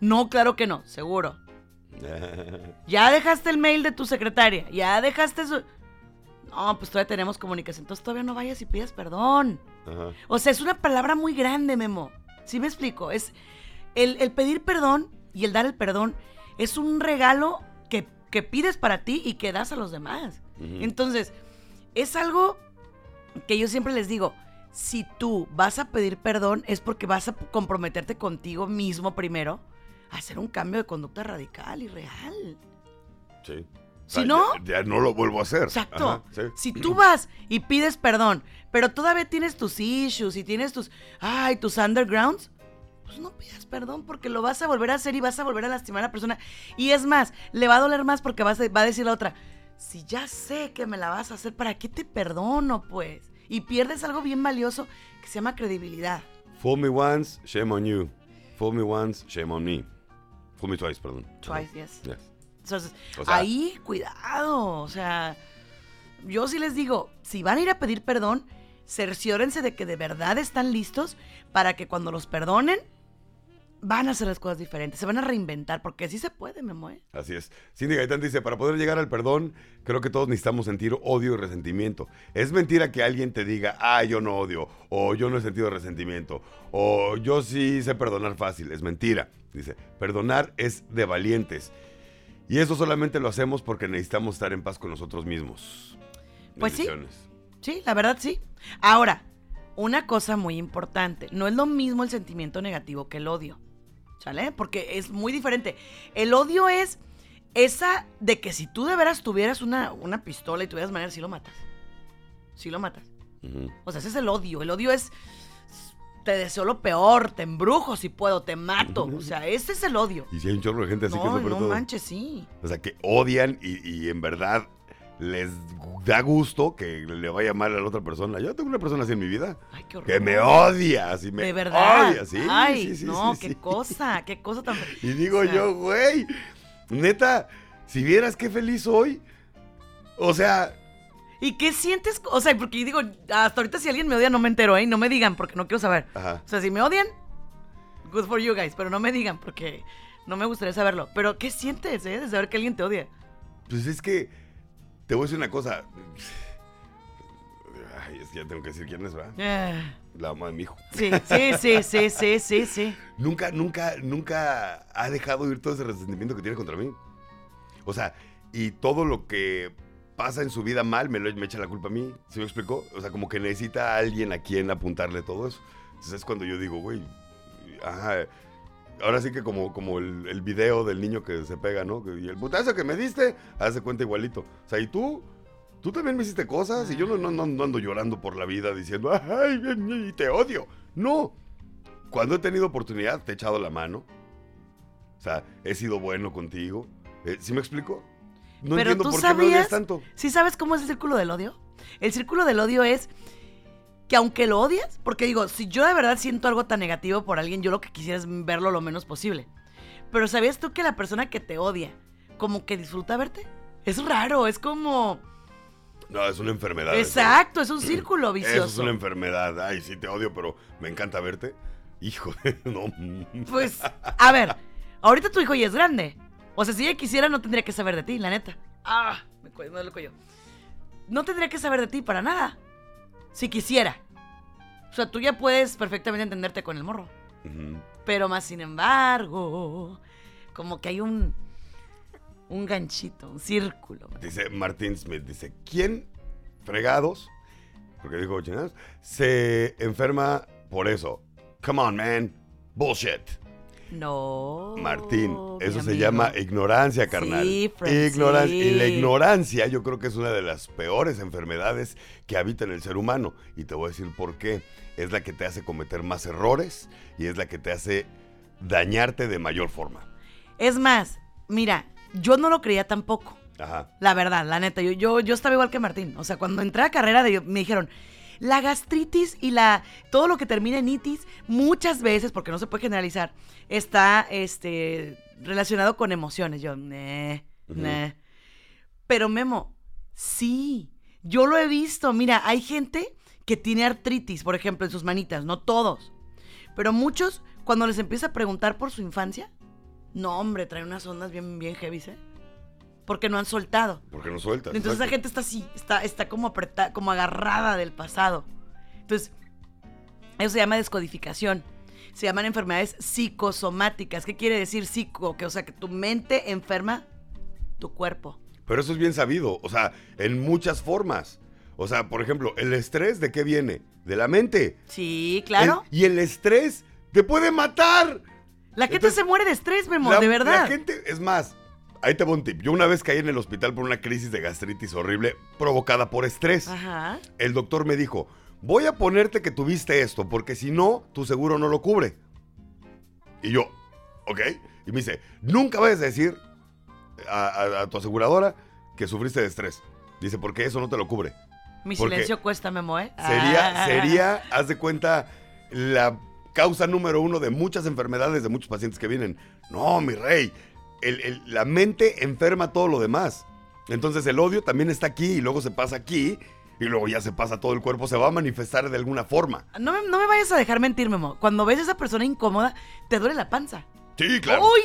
No, claro que no, seguro. *laughs* Ya dejaste el mail de tu secretaria. Ya dejaste su. No, pues todavía tenemos comunicación. Entonces todavía no vayas y pidas perdón. Ajá. O sea, es una palabra muy grande, Memo. ¿Sí me explico? Es el, el pedir perdón y el dar el perdón es un regalo que, que pides para ti y que das a los demás. Entonces, es algo que yo siempre les digo. Si tú vas a pedir perdón es porque vas a comprometerte contigo mismo primero hacer un cambio de conducta radical y real. Sí. Si O sea, no- Ya, ya no lo vuelvo a hacer. Exacto. Ajá, sí. Si tú vas y pides perdón, pero todavía tienes tus issues y tienes tus, ay, tus undergrounds, pues no pidas perdón porque lo vas a volver a hacer y vas a volver a lastimar a la persona. Y es más, le va a doler más porque vas a- va a decir la otra, si ya sé que me la vas a hacer, ¿para qué te perdono, pues? Y pierdes algo bien valioso que se llama credibilidad. Fool me once, shame on you. Fool me once, shame on me. Fool me twice, perdón. Twice, yes. Yes. Entonces, O sea- ahí, cuidado. O sea, yo sí les digo, si van a ir a pedir perdón, cerciórense de que de verdad están listos para que cuando los perdonen, van a hacer las cosas diferentes, se van a reinventar, porque sí se puede, me mueve. Así es. Cindy Gaitán dice, para poder llegar al perdón, creo que todos necesitamos sentir odio y resentimiento. Es mentira que alguien te diga, ah, yo no odio, o yo no he sentido resentimiento, o yo sí sé perdonar fácil. Es mentira. Dice, perdonar es de valientes. Y eso solamente lo hacemos porque necesitamos estar en paz con nosotros mismos. Pues sí. Sí, la verdad sí. Ahora, una cosa muy importante, no es lo mismo el sentimiento negativo que el odio, ¿sale? Porque es muy diferente. El odio es esa de que si tú de veras tuvieras una, una pistola y tuvieras manera, sí lo matas. Sí lo matas. O sea, ese es el odio. El odio es, te deseo lo peor, te embrujo si puedo, te mato. O sea, ese es el odio. Y si hay un chorro de gente así que No, de no todo. manches, sí. O sea, que odian y, y en verdad les da gusto que le vaya mal a la otra persona. Yo tengo una persona así en mi vida. Ay, qué horror. Que me odia, así me De verdad. odia, sí. Ay, sí, sí, no, sí, qué cosa, qué cosa tan. *laughs* Y digo o sea, yo, güey, neta, si vieras qué feliz soy, o sea, ¿Y qué sientes? O sea, porque digo, hasta ahorita si alguien me odia no me entero, ¿eh? No me digan porque no quiero saber. Ajá. O sea, si me odian, good for you guys, pero no me digan porque no me gustaría saberlo. Pero ¿qué sientes, eh? De saber que alguien te odia. Pues es que te voy a decir una cosa. Ay, es que ya tengo que decir quién es, ¿verdad? Ah, La mamá de mi hijo. sí, sí, sí, sí, sí, sí, sí. Nunca, nunca, nunca ha dejado ir todo ese resentimiento que tiene contra mí. O sea, y todo lo que pasa en su vida mal me, lo, me echa la culpa a mí. ¿Sí me explicó? O sea, como que necesita a alguien a quien apuntarle todo eso. Entonces es cuando yo digo, güey, ajá. Ahora sí que como, como el, el video del niño que se pega, ¿no? Y el putazo que me diste, hace cuenta igualito. O sea, y tú, tú también me hiciste cosas y yo no, no, no, no ando llorando por la vida diciendo, ay, y te odio. No. Cuando he tenido oportunidad, te he echado la mano. O sea, he sido bueno contigo. Eh, ¿Sí me explico? No Pero entiendo tú por qué me odias tanto. ¿sí sabes cómo es el círculo del odio? El círculo del odio es que aunque lo odias, porque digo, si yo de verdad siento algo tan negativo por alguien, yo lo que quisiera es verlo lo menos posible. Pero ¿sabías tú que la persona que te odia, como que disfruta verte? Es raro, es como... No, es una enfermedad. eso. Exacto, es un *clears throat* círculo vicioso. Eso es una enfermedad. Ay, sí, te odio, pero me encanta verte. Hijo, *laughs* no. Pues, a ver, ahorita tu hijo ya es grande. O sea, si ella quisiera, no tendría que saber de ti, la neta. Ah, me cuello, duele el cuello. No tendría que saber de ti para nada. Si quisiera. O sea, tú ya puedes perfectamente entenderte con el morro. Pero más sin embargo, como que hay un. Un ganchito, un círculo. Dice Martín Smith, dice, ¿quién fregados? Porque dijo chingados, se enferma por eso. Come on, man. Bullshit. No. Martín, eso se llama ignorancia, carnal. Sí, ignorancia. sí. Y la ignorancia yo creo que es una de las peores enfermedades que habita en el ser humano. Y te voy a decir por qué. Es la que te hace cometer más errores y es la que te hace dañarte de mayor forma. Es más, mira, yo no lo creía tampoco. Ajá. La verdad, la neta, yo, yo, yo estaba igual que Martín. O sea, cuando entré a carrera de, me dijeron, la gastritis y la todo lo que termina en itis, muchas veces, porque no se puede generalizar, está este, relacionado con emociones. Yo, nah, Ujú. nah. Pero Memo, sí, yo lo he visto. Mira, hay gente que tiene artritis, por ejemplo, en sus manitas, no todos. Pero muchos, cuando les empieza a preguntar por su infancia, no, hombre, traen unas ondas bien, bien heavy, ¿eh? Porque no han soltado. Porque no sueltas. Entonces la gente está así, está, está como apretada, como agarrada del pasado. Entonces, eso se llama descodificación. Se llaman enfermedades psicosomáticas. ¿Qué quiere decir psico? Que, o sea, que tu mente enferma tu cuerpo. Pero eso es bien sabido, o sea, en muchas formas. O sea, por ejemplo, el estrés de qué viene? De la mente. Sí, claro. El- y el estrés te puede matar. la gente entonces, se muere de estrés, Memo, La- de verdad. La gente, es más, ahí te voy un tip. Yo una vez caí en el hospital por una crisis de gastritis horrible provocada por estrés. Ajá. El doctor me dijo, voy a ponerte que tuviste esto, porque si no, tu seguro no lo cubre. Y yo, ok. Y me dice, nunca vayas a decir a, a- a tu aseguradora que sufriste de estrés. Dice, porque eso no te lo cubre. Mi Porque silencio cuesta, Memo, ¿eh? Sería, Ah. sería, haz de cuenta, la causa número uno de muchas enfermedades de muchos pacientes que vienen. No, mi rey, el- el- la mente enferma todo lo demás. Entonces el odio también está aquí y luego se pasa aquí y luego ya se pasa todo el cuerpo, se va a manifestar de alguna forma. No me, no me vayas a dejar mentir, Memo. Cuando ves a esa persona incómoda, te duele la panza. Sí, claro. ¡Uy!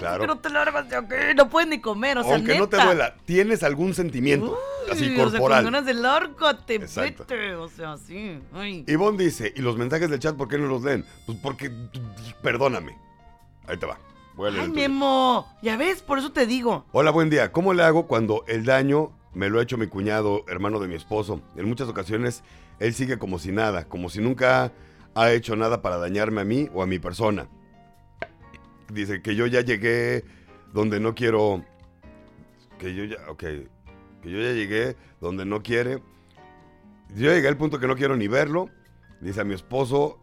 Claro. No te largas de aquí, no puedes ni comer, o sea, Aunque no te duela, tienes algún sentimiento Uy, así O sea, corporal. con ganas de lárgate, Exacto. vete, o sea, sí. Ay. Ivonne dice, ¿y los mensajes del chat por qué no los leen? Pues porque, perdóname. Ahí te va. Ay. Memo, ya ves, por eso te digo. Hola, buen día. ¿Cómo le hago cuando el daño me lo ha hecho mi cuñado, hermano de mi esposo? En muchas ocasiones él sigue como si nada, como si nunca ha hecho nada para dañarme a mí o a mi persona. Dice que yo ya llegué donde no quiero... Que yo ya... Ok. Que yo ya llegué donde no quiere. Yo llegué al punto que no quiero ni verlo. Dice a mi esposo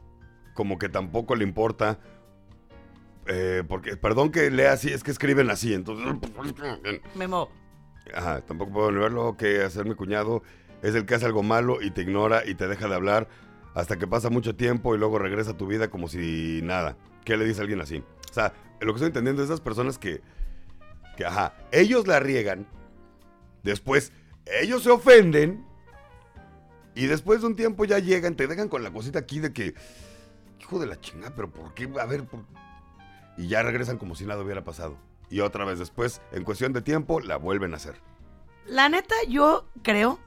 como que tampoco le importa. Eh, porque, perdón que lea así, es que escriben así, entonces... *laughs* Memo, Ajá, tampoco puedo ni verlo que hacer mi cuñado es el que hace algo malo y te ignora y te deja de hablar hasta que pasa mucho tiempo y luego regresa a tu vida como si nada. ¿Qué le dice a alguien así? O sea, lo que estoy entendiendo es esas personas que, que, ajá, ellos la riegan, después ellos se ofenden y después de un tiempo ya llegan, te dejan con la cosita aquí de que, hijo de la chingada, pero ¿por qué? A ver, por... y ya regresan como si nada hubiera pasado. Y otra vez después, en cuestión de tiempo, la vuelven a hacer. La neta, yo creo.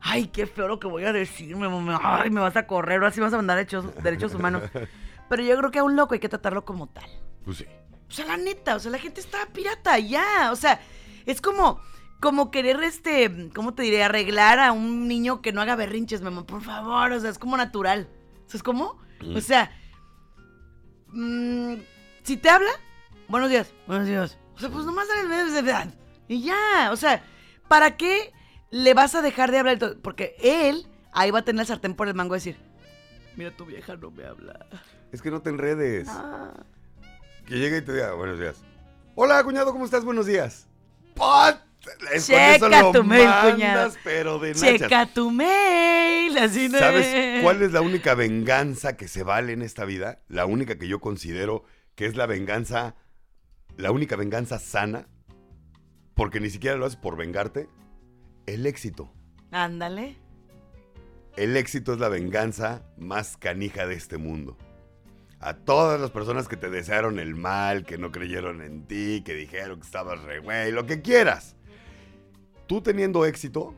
Ay, qué feo lo que voy a decir, me, me- ay, me vas a correr, ahora sí vas a mandar derechos, derechos humanos. *laughs* Pero yo creo que a un loco hay que tratarlo como tal. Pues sí. O sea, la neta, o sea, la gente está pirata ya. O sea, es como, como querer, este, ¿cómo te diré? Arreglar a un niño que no haga berrinches, mamá, por favor. O sea, es como natural. ¿Sabes cómo? Mm. O sea, mm, si te habla, buenos días, buenos días. O sea, pues nomás dale de verdad. Y ya, o sea, ¿para qué le vas a dejar de hablar? Porque él ahí va a tener el sartén por el mango y decir, mira, tu vieja no me habla. Es que no te enredes. Ah. Que llegue y te diga, buenos días. Hola, cuñado, ¿cómo estás? Buenos días. ¡Pot! Es con eso Checa lo tu mail, mandas, cuñado. pero de nachas. Checa tu mail, así no ¿Sabes cuál es la única venganza que se vale en esta vida? La única que yo considero que es la venganza, la única venganza sana, porque ni siquiera lo haces por vengarte, el éxito. Ándale. El éxito es la venganza más canija de este mundo. A todas las personas que te desearon el mal, que no creyeron en ti, que dijeron que estabas re güey, lo que quieras. Tú teniendo éxito,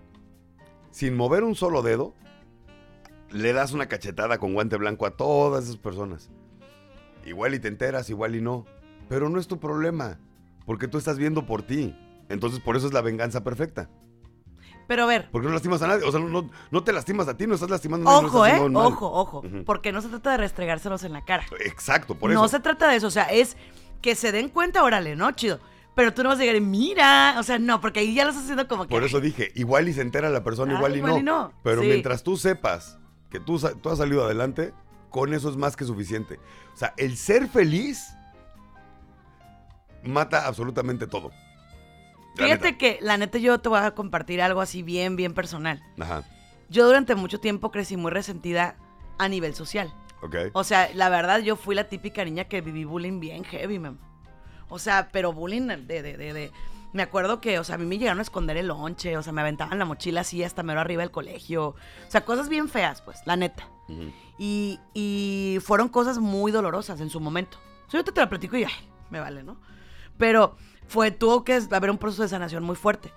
sin mover un solo dedo, le das una cachetada con guante blanco a todas esas personas. Igual y te enteras, igual y no. Pero no es tu problema, porque tú estás viendo por ti. Entonces por eso es la venganza perfecta. Pero a ver, Porque no lastimas a nadie. O sea, no, no- no te lastimas a ti, no estás lastimando a nadie. no ojo, ¿eh? mal. Ojo, ojo. Ujú. Porque no se trata de restregárselos en la cara. Exacto, por no eso. se trata de eso. O sea, es que se den cuenta, órale, ¿no? Chido. Pero tú no vas a llegar y mira. O sea, no, porque ahí ya lo estás haciendo como que. Por eso dije, igual y se entera la persona, Ah, igual, y, igual no. y no. Pero Sí. mientras tú sepas que tú, tú has salido adelante, con eso es más que suficiente. O sea, el ser feliz mata absolutamente todo. La Fíjate neta. que, la neta, yo te voy a compartir algo así bien, bien personal. Ajá, Yo durante mucho tiempo crecí muy resentida a nivel social. ok. O sea, la verdad, yo fui la típica niña que viví bullying bien heavy, mam. O sea, pero bullying de, de, de, de- Me acuerdo que, o sea, a mí me llegaron a esconder el lonche, o sea, me aventaban la mochila así hasta mero arriba del colegio. O sea, cosas bien feas, pues, la neta. Y, y fueron cosas muy dolorosas en su momento. O sea, yo te, la platico y ay, me vale, ¿no? Pero fue, tuvo que haber un proceso de sanación muy fuerte.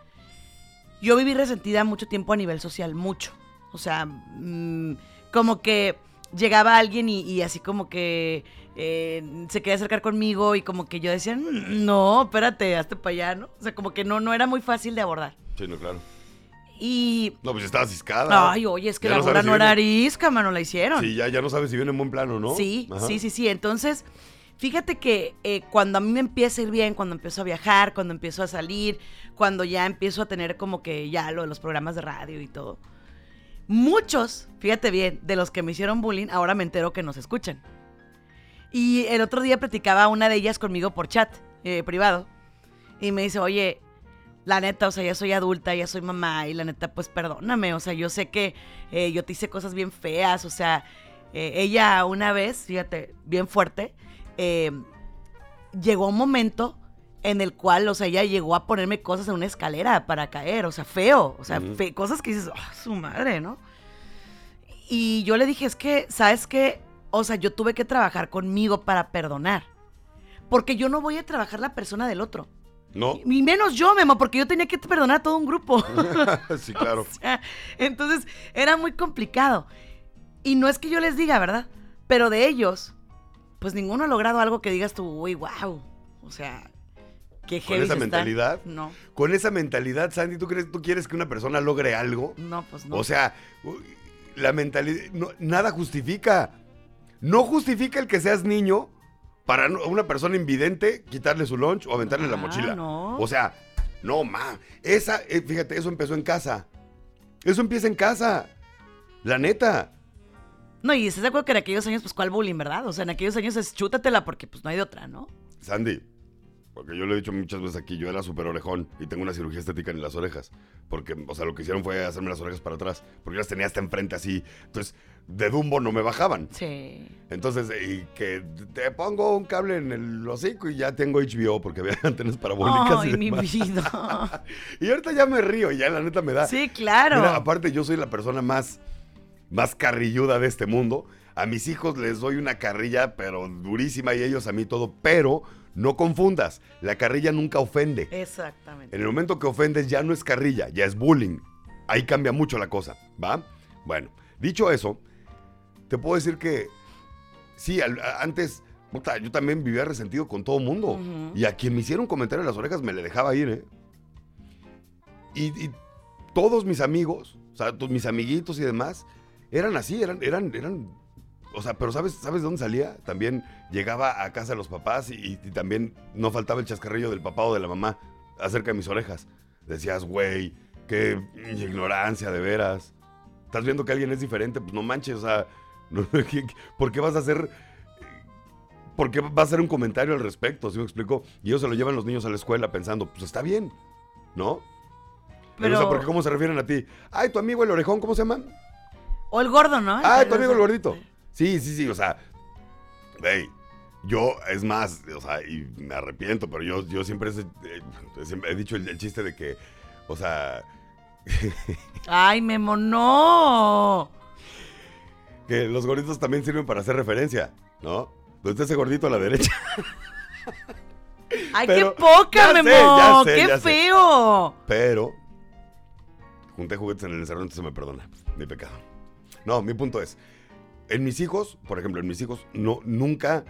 Yo viví resentida mucho tiempo a nivel social, mucho. O sea, mm, como que llegaba alguien y, y así como que eh, se quería acercar conmigo y como que yo decía, "Mm, no, espérate, hazte para allá, ¿no? O sea, como que no, no era muy fácil de abordar. Sí, no, claro. Y, No, pues estabas ciscada. ay, oye, es que Ya la no si no era arisca, mano, la hicieron. Sí, ya, ya no sabes si viene en buen plano, ¿no? Sí, Ajá. sí, sí, sí. Entonces, fíjate que eh, cuando a mí me empieza a ir bien, cuando empiezo a viajar, cuando empiezo a salir, cuando ya empiezo a tener como que ya lo de los programas de radio y todo, muchos, fíjate bien, de los que me hicieron bullying, ahora me entero que nos escuchan. Y el otro día platicaba una de ellas conmigo por chat eh, privado y me dice, oye, la neta, o sea, ya soy adulta, ya soy mamá y la neta, pues perdóname, o sea, yo sé que eh, yo te hice cosas bien feas, o sea, eh, ella una vez, fíjate, bien fuerte, llegó un momento en el cual, o sea, ella llegó a ponerme cosas en una escalera para caer, o sea, feo, o sea, fe- cosas que dices, "Ah, su madre, ¿no? Y yo le dije, es que, ¿sabes qué? O sea, yo tuve que trabajar conmigo para perdonar. Porque yo no voy a trabajar la persona del otro. No, Y menos yo, Memo, porque yo tenía que perdonar a todo un grupo. *laughs* *laughs* sí, claro. O sea, entonces era muy complicado. Y no es que yo les diga, ¿verdad? Pero de ellos, pues ninguno ha logrado algo que digas tú, uy, wow. O sea, qué Con esa están". mentalidad. No, Con esa mentalidad, Sandy, ¿tú, crees, ¿tú quieres que una persona logre algo? no, pues no. O sea, la mentalidad, no- nada justifica. No justifica el que seas niño para una persona invidente quitarle su lunch o aventarle la Ah, mochila. no. O sea, no, ma. Esa, eh, fíjate, eso empezó en casa. Eso empieza en casa. La neta. no, y estás de acuerdo que en aquellos años, pues, ¿cuál bullying, verdad? O sea, en aquellos años es chútatela porque, pues, no hay de otra, ¿no? Sandy, Porque yo lo he dicho muchas veces aquí, yo era súper orejón y tengo una cirugía estética en las orejas. Porque, o sea, lo que hicieron fue hacerme las orejas para atrás. Porque yo las tenía hasta enfrente así. Entonces, de Dumbo no me bajaban. Sí. Entonces, y que te pongo un cable en el hocico y ya tengo HBO porque había *laughs* antenas parabólicas. Ay, y mi demás. vida. *laughs* Y ahorita ya me río, ya la neta me da. Sí, claro. Mira, aparte yo soy la persona más, más carrilluda de este mundo. A mis hijos les doy una carrilla, pero durísima, y ellos a mí todo. Pero no confundas, la carrilla nunca ofende. Exactamente. En el momento que ofendes ya no es carrilla, ya es bullying. Ahí cambia mucho la cosa, ¿va? Bueno, dicho eso, te puedo decir que sí, al- a- antes, puta, yo también vivía resentido con todo mundo. Y a quien me hiciera un comentario en las orejas me le dejaba ir, ¿eh? Y, y todos mis amigos, o sea, mis amiguitos y demás, eran así, eran, eran, eran. O sea, pero ¿sabes, ¿sabes de dónde salía? También llegaba a casa de los papás y, y también no faltaba el chascarrillo del papá o de la mamá acerca de mis orejas. Decías, güey, qué ignorancia de veras. Estás viendo que alguien es diferente, pues no manches, o sea, *laughs* no- ¿qué- qué- ¿por qué vas a hacer ¿Por qué va a hacer un comentario al respecto? ¿Sí me explico? Y ellos se lo llevan los niños a la escuela pensando, pues está bien, ¿no? Pero, o sea, porque ¿cómo se refieren a ti? Ay, tu amigo el orejón, ¿cómo se llama? O el gordo, ¿no? Ah, El tu amigo el gordito. Sí, sí, sí, o sea, hey, yo, es más, o sea, y me arrepiento, pero yo, yo siempre, he- eh, siempre he dicho el, el chiste de que, o sea, *laughs* Ay, Memo, no. que los gorditos también sirven para hacer referencia, ¿no? ¿Dónde está ese gordito a la derecha? Ay, Pero- qué poca, sé, Memo. ya sé, qué ya sé. feo. Pero junté juguetes en el encerrón, entonces me perdona. Mi pecado. No, mi punto es, en mis hijos, por ejemplo, en mis hijos, no, nunca,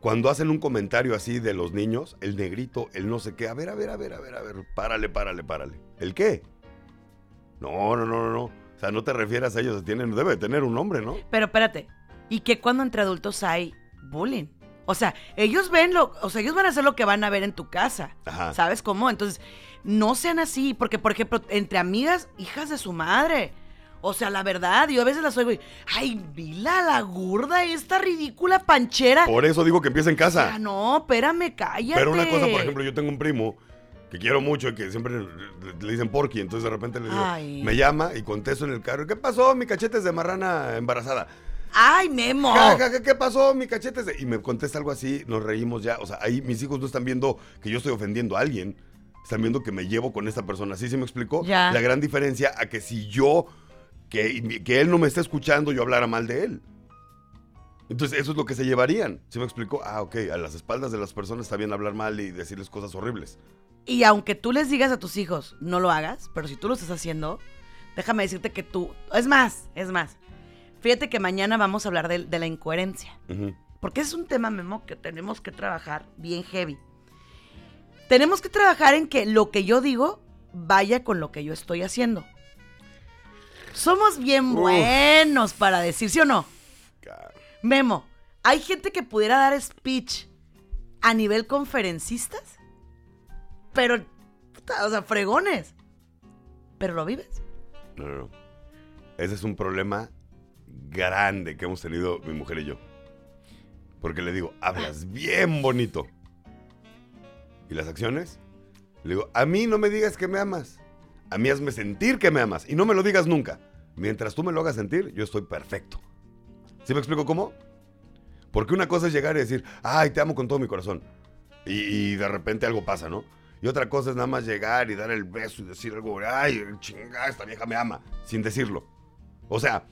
cuando hacen un comentario así de los niños, el negrito, el no sé qué, a ver, a ver, a ver, a ver, a ver, párale, párale, párale. ¿El qué? No, no, no, no, no. O sea, no te refieras a ellos, tienen, debe de tener un nombre, ¿no? Pero espérate. ¿Y que cuando entre adultos hay bullying? O sea, ellos ven lo, o sea, ellos van a hacer lo que van a ver en tu casa. Ajá. ¿Sabes cómo? Entonces, no sean así, porque por ejemplo, entre amigas, hijas de su madre. O sea, la verdad, yo a veces las oigo y, ay, vila la gorda, esta ridícula panchera. Por eso digo que empieza en casa. Ah, no, espérame, cállate. Pero una cosa, por ejemplo, yo tengo un primo que quiero mucho y que siempre le, dicen porky, entonces de repente le digo, Ay. me llama y contesto en el carro, ¿qué pasó? Mi cachete es de marrana embarazada. Ay, Memo. Ja, ja, ja, ¿Qué pasó? Mi cachete es de... Y me contesta algo así, nos reímos ya. O sea, ahí mis hijos no están viendo que yo estoy ofendiendo a alguien. Están viendo que me llevo con esta persona. ¿Sí se me explicó? Ya. La gran diferencia a que si yo, que, que él no me está escuchando, yo hablara mal de él. Entonces, eso es lo que se llevarían. ¿Sí me explicó? Ah, ok, a las espaldas de las personas está bien hablar mal y decirles cosas horribles. Y aunque tú les digas a tus hijos, no lo hagas, pero si tú lo estás haciendo, déjame decirte que tú... Es más, es más. Fíjate que mañana vamos a hablar de, de la incoherencia. Porque es un tema, Memo, que tenemos que trabajar bien heavy. Tenemos que trabajar en que lo que yo digo vaya con lo que yo estoy haciendo. Somos bien Uf. buenos para decir, ¿sí o no? Memo, hay gente que pudiera dar speech a nivel conferencistas, pero, puta, o sea, fregones. Pero lo vives. No, no, no. Ese es un problema grande que hemos tenido mi mujer y yo. Porque le digo, hablas bien bonito. ¿Y las acciones? Le digo, a mí no me digas que me amas. A mí hazme sentir que me amas. Y no me lo digas nunca. Mientras tú me lo hagas sentir, yo estoy perfecto. ¿Sí me explico cómo? Porque una cosa es llegar y decir, ay, te amo con todo mi corazón. Y, de repente algo pasa, ¿no? Y otra cosa es nada más llegar y dar el beso y decir algo, ay, chingada, esta vieja me ama, sin decirlo. O sea,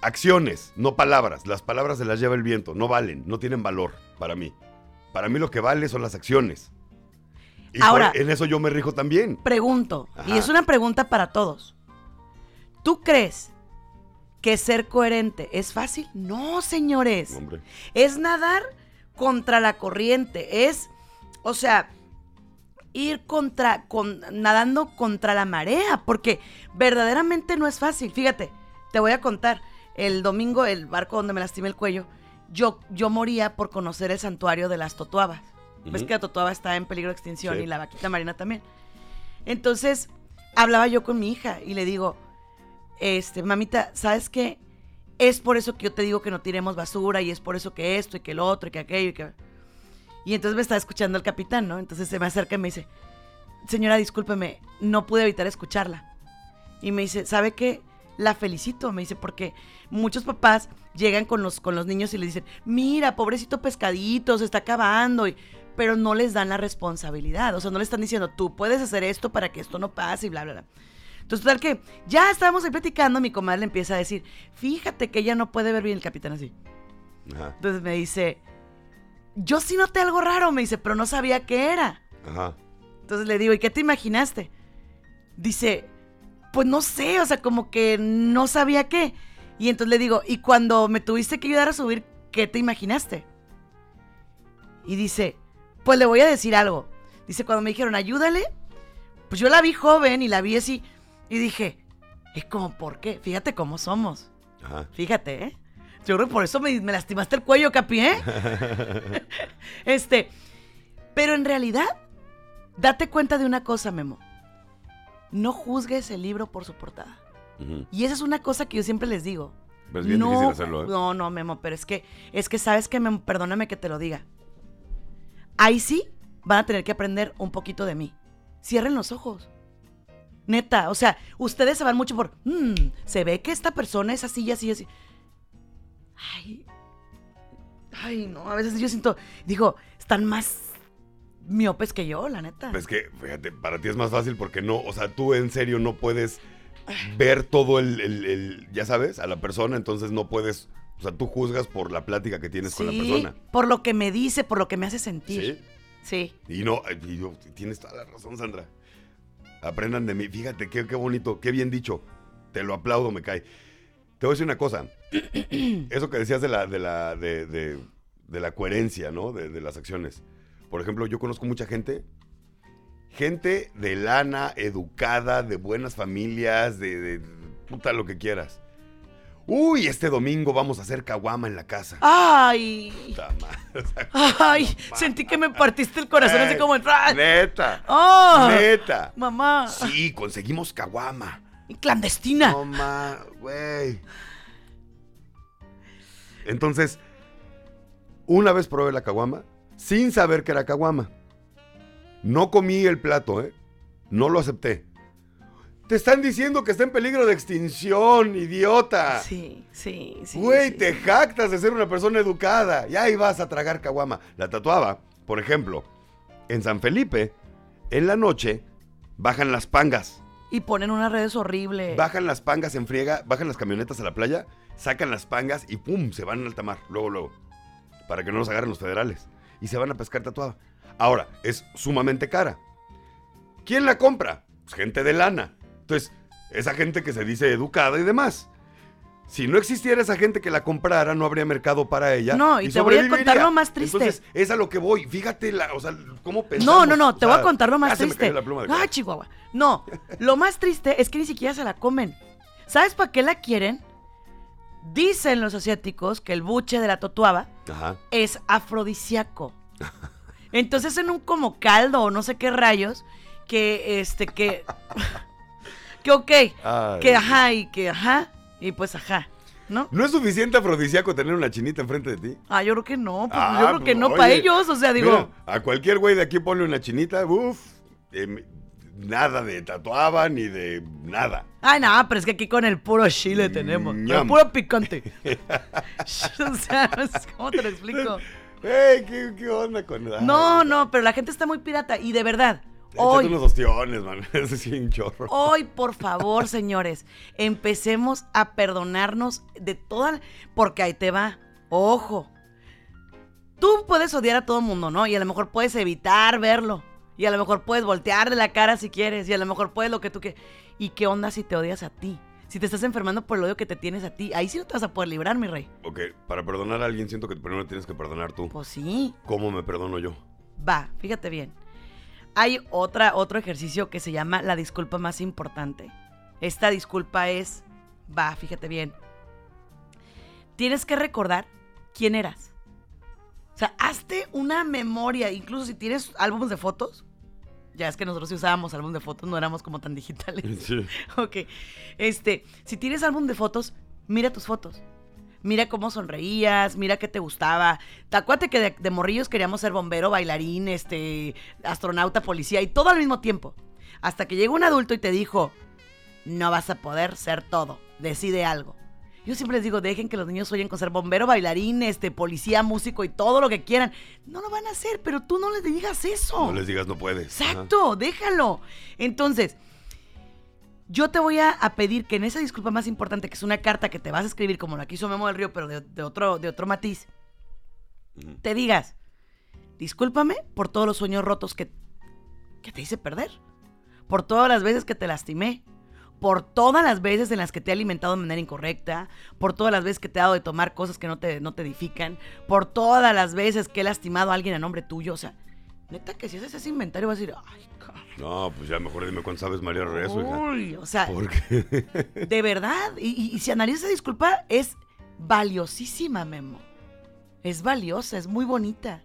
acciones, no palabras. Las palabras se las lleva el viento, no valen, no tienen valor para mí. Para mí lo que vale son las acciones. Y Ahora- por- en eso yo me rijo también. Pregunto, y es una pregunta para todos. ¿Tú crees que ser coherente es fácil? No, señores. Hombre. Es nadar contra la corriente. Es, o sea, ir contra, con, nadando contra la marea, porque verdaderamente no es fácil. Fíjate, te voy a contar. El domingo, el barco donde me lastimé el cuello, yo, yo moría por conocer el santuario de las totuabas. Ves Ujú. que la totuaba está en peligro de extinción Sí. y la vaquita marina también. Entonces, hablaba yo con mi hija y le digo, este, mamita, ¿sabes qué? Es por eso que yo te digo que no tiremos basura y es por eso que esto y que lo otro y que aquello y que... Y entonces me estaba escuchando el capitán, ¿no? Entonces se me acerca y me dice, señora, discúlpeme, no pude evitar escucharla. Y me dice, ¿sabe qué? La felicito, me dice, porque muchos papás llegan con los, con los niños y les dicen, mira, pobrecito pescadito, se está acabando, y- pero no les dan la responsabilidad, o sea, no le están diciendo, tú puedes hacer esto para que esto no pase y bla, bla, bla. Entonces, total que ya estábamos ahí platicando, mi comadre le empieza a decir, fíjate que ella no puede ver bien el capitán así. Ajá. Entonces me dice, yo sí noté algo raro, me dice, pero no sabía qué era. Ajá. Entonces le digo, ¿y qué te imaginaste? Dice, pues no sé, o sea, como que no sabía qué. Y entonces le digo, ¿y cuando me tuviste que ayudar a subir, qué te imaginaste? Y dice, pues le voy a decir algo. Dice, cuando me dijeron, ayúdale, pues yo la vi joven y la vi así. Y dije, es como, ¿por qué? Fíjate cómo somos. Ajá. Fíjate, ¿eh? Yo creo que por eso me, me lastimaste el cuello, Capi, ¿eh? *laughs* este, pero en realidad, date cuenta de una cosa, Memo. No juzgues el libro por su portada. Y esa es una cosa que yo siempre les digo. Pero es bien no, difícil hacerlo, ¿eh? No, no, Memo, pero es que, es que sabes que, Memo, perdóname que te lo diga. Ahí sí van a tener que aprender un poquito de mí. Cierren los ojos. Neta, o sea, ustedes se van mucho por, "Mm, se ve que esta persona es así y así y así. Ay, ay, no, a veces yo siento, digo, están más miopes que yo, la neta. Pues que, fíjate, para ti es más fácil porque no, o sea, tú en serio no puedes ver todo el- el- ya sabes, a la persona, entonces no puedes, o sea, tú juzgas por la plática que tienes con la persona. por lo que me dice, por lo que me hace sentir. Sí. Sí. Y no, y yo- tienes toda la razón, Sandra. Aprendan de mí. Fíjate, qué, qué bonito, qué bien dicho. Te lo aplaudo, me cae. Te voy a decir una cosa. *clears throat* Eso que decías de la, de la, de, de- de la coherencia, ¿no? De, de las acciones. Por ejemplo, yo conozco mucha gente, gente de lana, educada, de buenas familias, de, de puta lo que quieras. Uy, este domingo vamos a hacer caguama en la casa. Ay. Puta madre, o sea, *laughs* Ay, sentí que me partiste el corazón así Ey, como en... ¡Ah! Neta. ¡Ah! Neta. Mamá. Sí, conseguimos caguama. Clandestina. No ma, güey. Entonces, una vez probé la caguama sin saber que era caguama. No comí el plato, ¿eh? No lo acepté. Te están diciendo que está en peligro de extinción, idiota. Sí, sí, sí. Güey, sí, te jactas de ser una persona educada. Y ahí vas a tragar caguama. La tatuaba, por ejemplo, en San Felipe, en la noche, bajan las pangas. Y ponen unas redes horribles. Bajan las pangas en friega, bajan las camionetas a la playa, sacan las pangas y ¡pum! se van al alta mar, luego, luego. Para que no los agarren los federales. Y se van a pescar tatuada. Ahora, es sumamente cara. ¿Quién la compra? Pues gente de lana. Entonces, esa gente que se dice educada y demás. Si no existiera esa gente que la comprara, no habría mercado para ella. No, y te voy a contar lo más triste. Entonces, es a lo que voy. Fíjate, la, o sea, cómo pensamos. No, no, no, O te voy a contar lo más triste. Ah. Chihuahua. No, lo más triste es que ni siquiera se la comen. ¿Sabes para qué la quieren? Dicen los asiáticos que el buche de la totuaba Ajá. es afrodisíaco. Entonces en un como caldo o no sé qué rayos, que este, que, *laughs* que ok, Ay. que ajá y que ajá, y pues ajá, ¿no? ¿No es suficiente afrodisíaco tener una chinita enfrente de ti? Ah, yo creo que no, pues Ah, yo creo que pues, no para ellos, o sea, digo, Mira, a cualquier güey de aquí ponle una chinita, uff, nada de tatuaba ni de nada. ay, no, pero es que aquí con el puro chile tenemos, el Ñam. puro picante. *laughs* *laughs* o sea, ¿cómo te lo explico? ¿qué, qué onda con ay, No, no, pero la gente está muy pirata y de verdad, hoy, unos ostiones, man. *laughs* Ese sí, un chorro. Hoy, por favor, señores, empecemos a perdonarnos de toda... Porque ahí te va. Ojo. Tú puedes odiar a todo mundo, ¿no? Y a lo mejor puedes evitar verlo. Y a lo mejor puedes voltearle la cara si quieres. Y a lo mejor puedes lo que tú quieras. ¿Y qué onda si te odias a ti? Si te estás enfermando por el odio que te tienes a ti. Ahí sí no te vas a poder librar, mi rey. Ok, para perdonar a alguien siento que primero tienes que perdonar tú. Pues sí. ¿Cómo me perdono yo? Va, fíjate bien. Hay otra, otro ejercicio que se llama la disculpa más importante. Esta disculpa es, va, fíjate bien. Tienes que recordar quién eras. O sea, hazte una memoria, incluso si tienes álbumes de fotos. Ya es que nosotros sí usábamos álbum de fotos, no éramos como tan digitales. *laughs* Sí. ok. Este, si tienes álbum de fotos, mira tus fotos. Mira cómo sonreías, mira qué te gustaba. Te acuérdate que de, de morrillos queríamos ser bombero, bailarín, este, astronauta, policía y todo al mismo tiempo. Hasta que llegó un adulto y te dijo, no vas a poder ser todo, decide algo. Yo siempre les digo, dejen que los niños sueñen con ser bombero, bailarín, este, policía, músico y todo lo que quieran. No lo van a hacer, pero tú no les digas eso. No les digas no puedes. Ajá. Exacto, déjalo. Entonces, yo te voy a, a pedir que en esa disculpa más importante, que es una carta que te vas a escribir como la que hizo Memo del Río, pero de, de otro, de otro matiz, te digas, discúlpame por todos los sueños rotos que, que te hice perder, por todas las veces que te lastimé, por todas las veces en las que te he alimentado de manera incorrecta, por todas las veces que te he dado de tomar cosas que no te, no te edifican, por todas las veces que he lastimado a alguien a nombre tuyo, o sea, neta que si haces ese inventario vas a decir, ay, cabrón. No, pues ya mejor dime cuánto sabes María Rezo, hija. Uy, o sea, Porque *laughs* de verdad. Y, y- y si analizas esa disculpa, es valiosísima, Memo. Es valiosa, es muy bonita.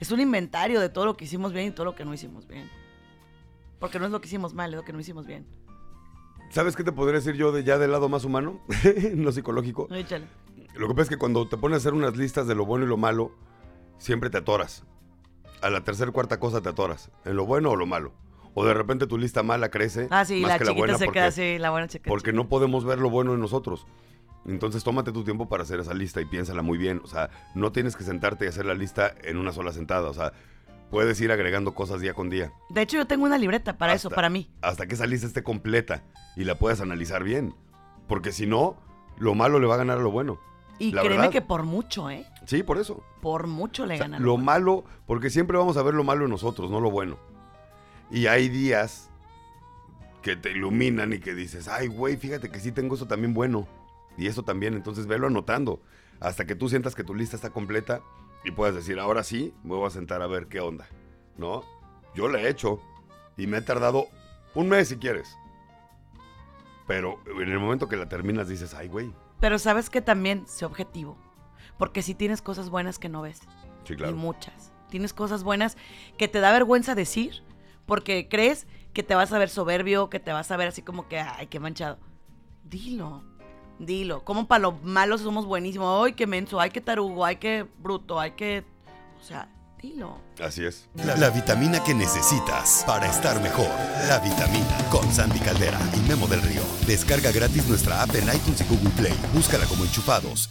Es un inventario de todo lo que hicimos bien y todo lo que no hicimos bien. Porque no es lo que hicimos mal, es lo que no hicimos bien. ¿Sabes qué te podría decir yo de ya del lado más humano? *laughs* no psicológico. Échale. Lo que pasa es que cuando te pones a hacer unas listas de lo bueno y lo malo, siempre te atoras. A la tercera cuarta cosa te atoras. En lo bueno o lo malo. O de repente tu lista mala crece. Ah, sí, más la que chiquita buena se porque, queda así, la buena queda Porque no podemos ver lo bueno en nosotros. Entonces tómate tu tiempo para hacer esa lista y piénsala muy bien. O sea, no tienes que sentarte y hacer la lista en una sola sentada. O sea, puedes ir agregando cosas día con día. De hecho, yo tengo una libreta para eso, para mí. Hasta que esa lista esté completa y la puedas analizar bien. Porque si no, lo malo le va a ganar a lo bueno. Y La créeme verdad. que por mucho, ¿eh? Sí, por eso. Por mucho le O sea, ganan. lo malo, porque siempre vamos a ver lo malo en nosotros, no lo bueno. Y hay días que te iluminan y que dices, ay, güey, fíjate que sí tengo eso también bueno. Y eso también, entonces velo anotando. Hasta que tú sientas que tu lista está completa y puedas decir, ahora sí, me voy a sentar a ver qué onda. ¿No? Yo la he hecho y me he tardado un mes si quieres. Pero en el momento que la terminas dices, ay, güey. Pero sabes que también sé objetivo. Porque si tienes cosas buenas que no ves. Sí, Y claro. muchas. Tienes cosas buenas que te da vergüenza decir porque crees que te vas a ver soberbio, que te vas a ver así como que, ay, qué manchado. Dilo, dilo. Como para lo malo somos buenísimos. Ay, qué menso, ay, qué tarugo, ay, qué bruto, ay, qué... O sea, dilo. Así es. La, la vitamina que necesitas para estar mejor. La vitamina con Sandy Caldera y Memo del Río. Descarga gratis nuestra app en iTunes y Google Play. Búscala como enchufados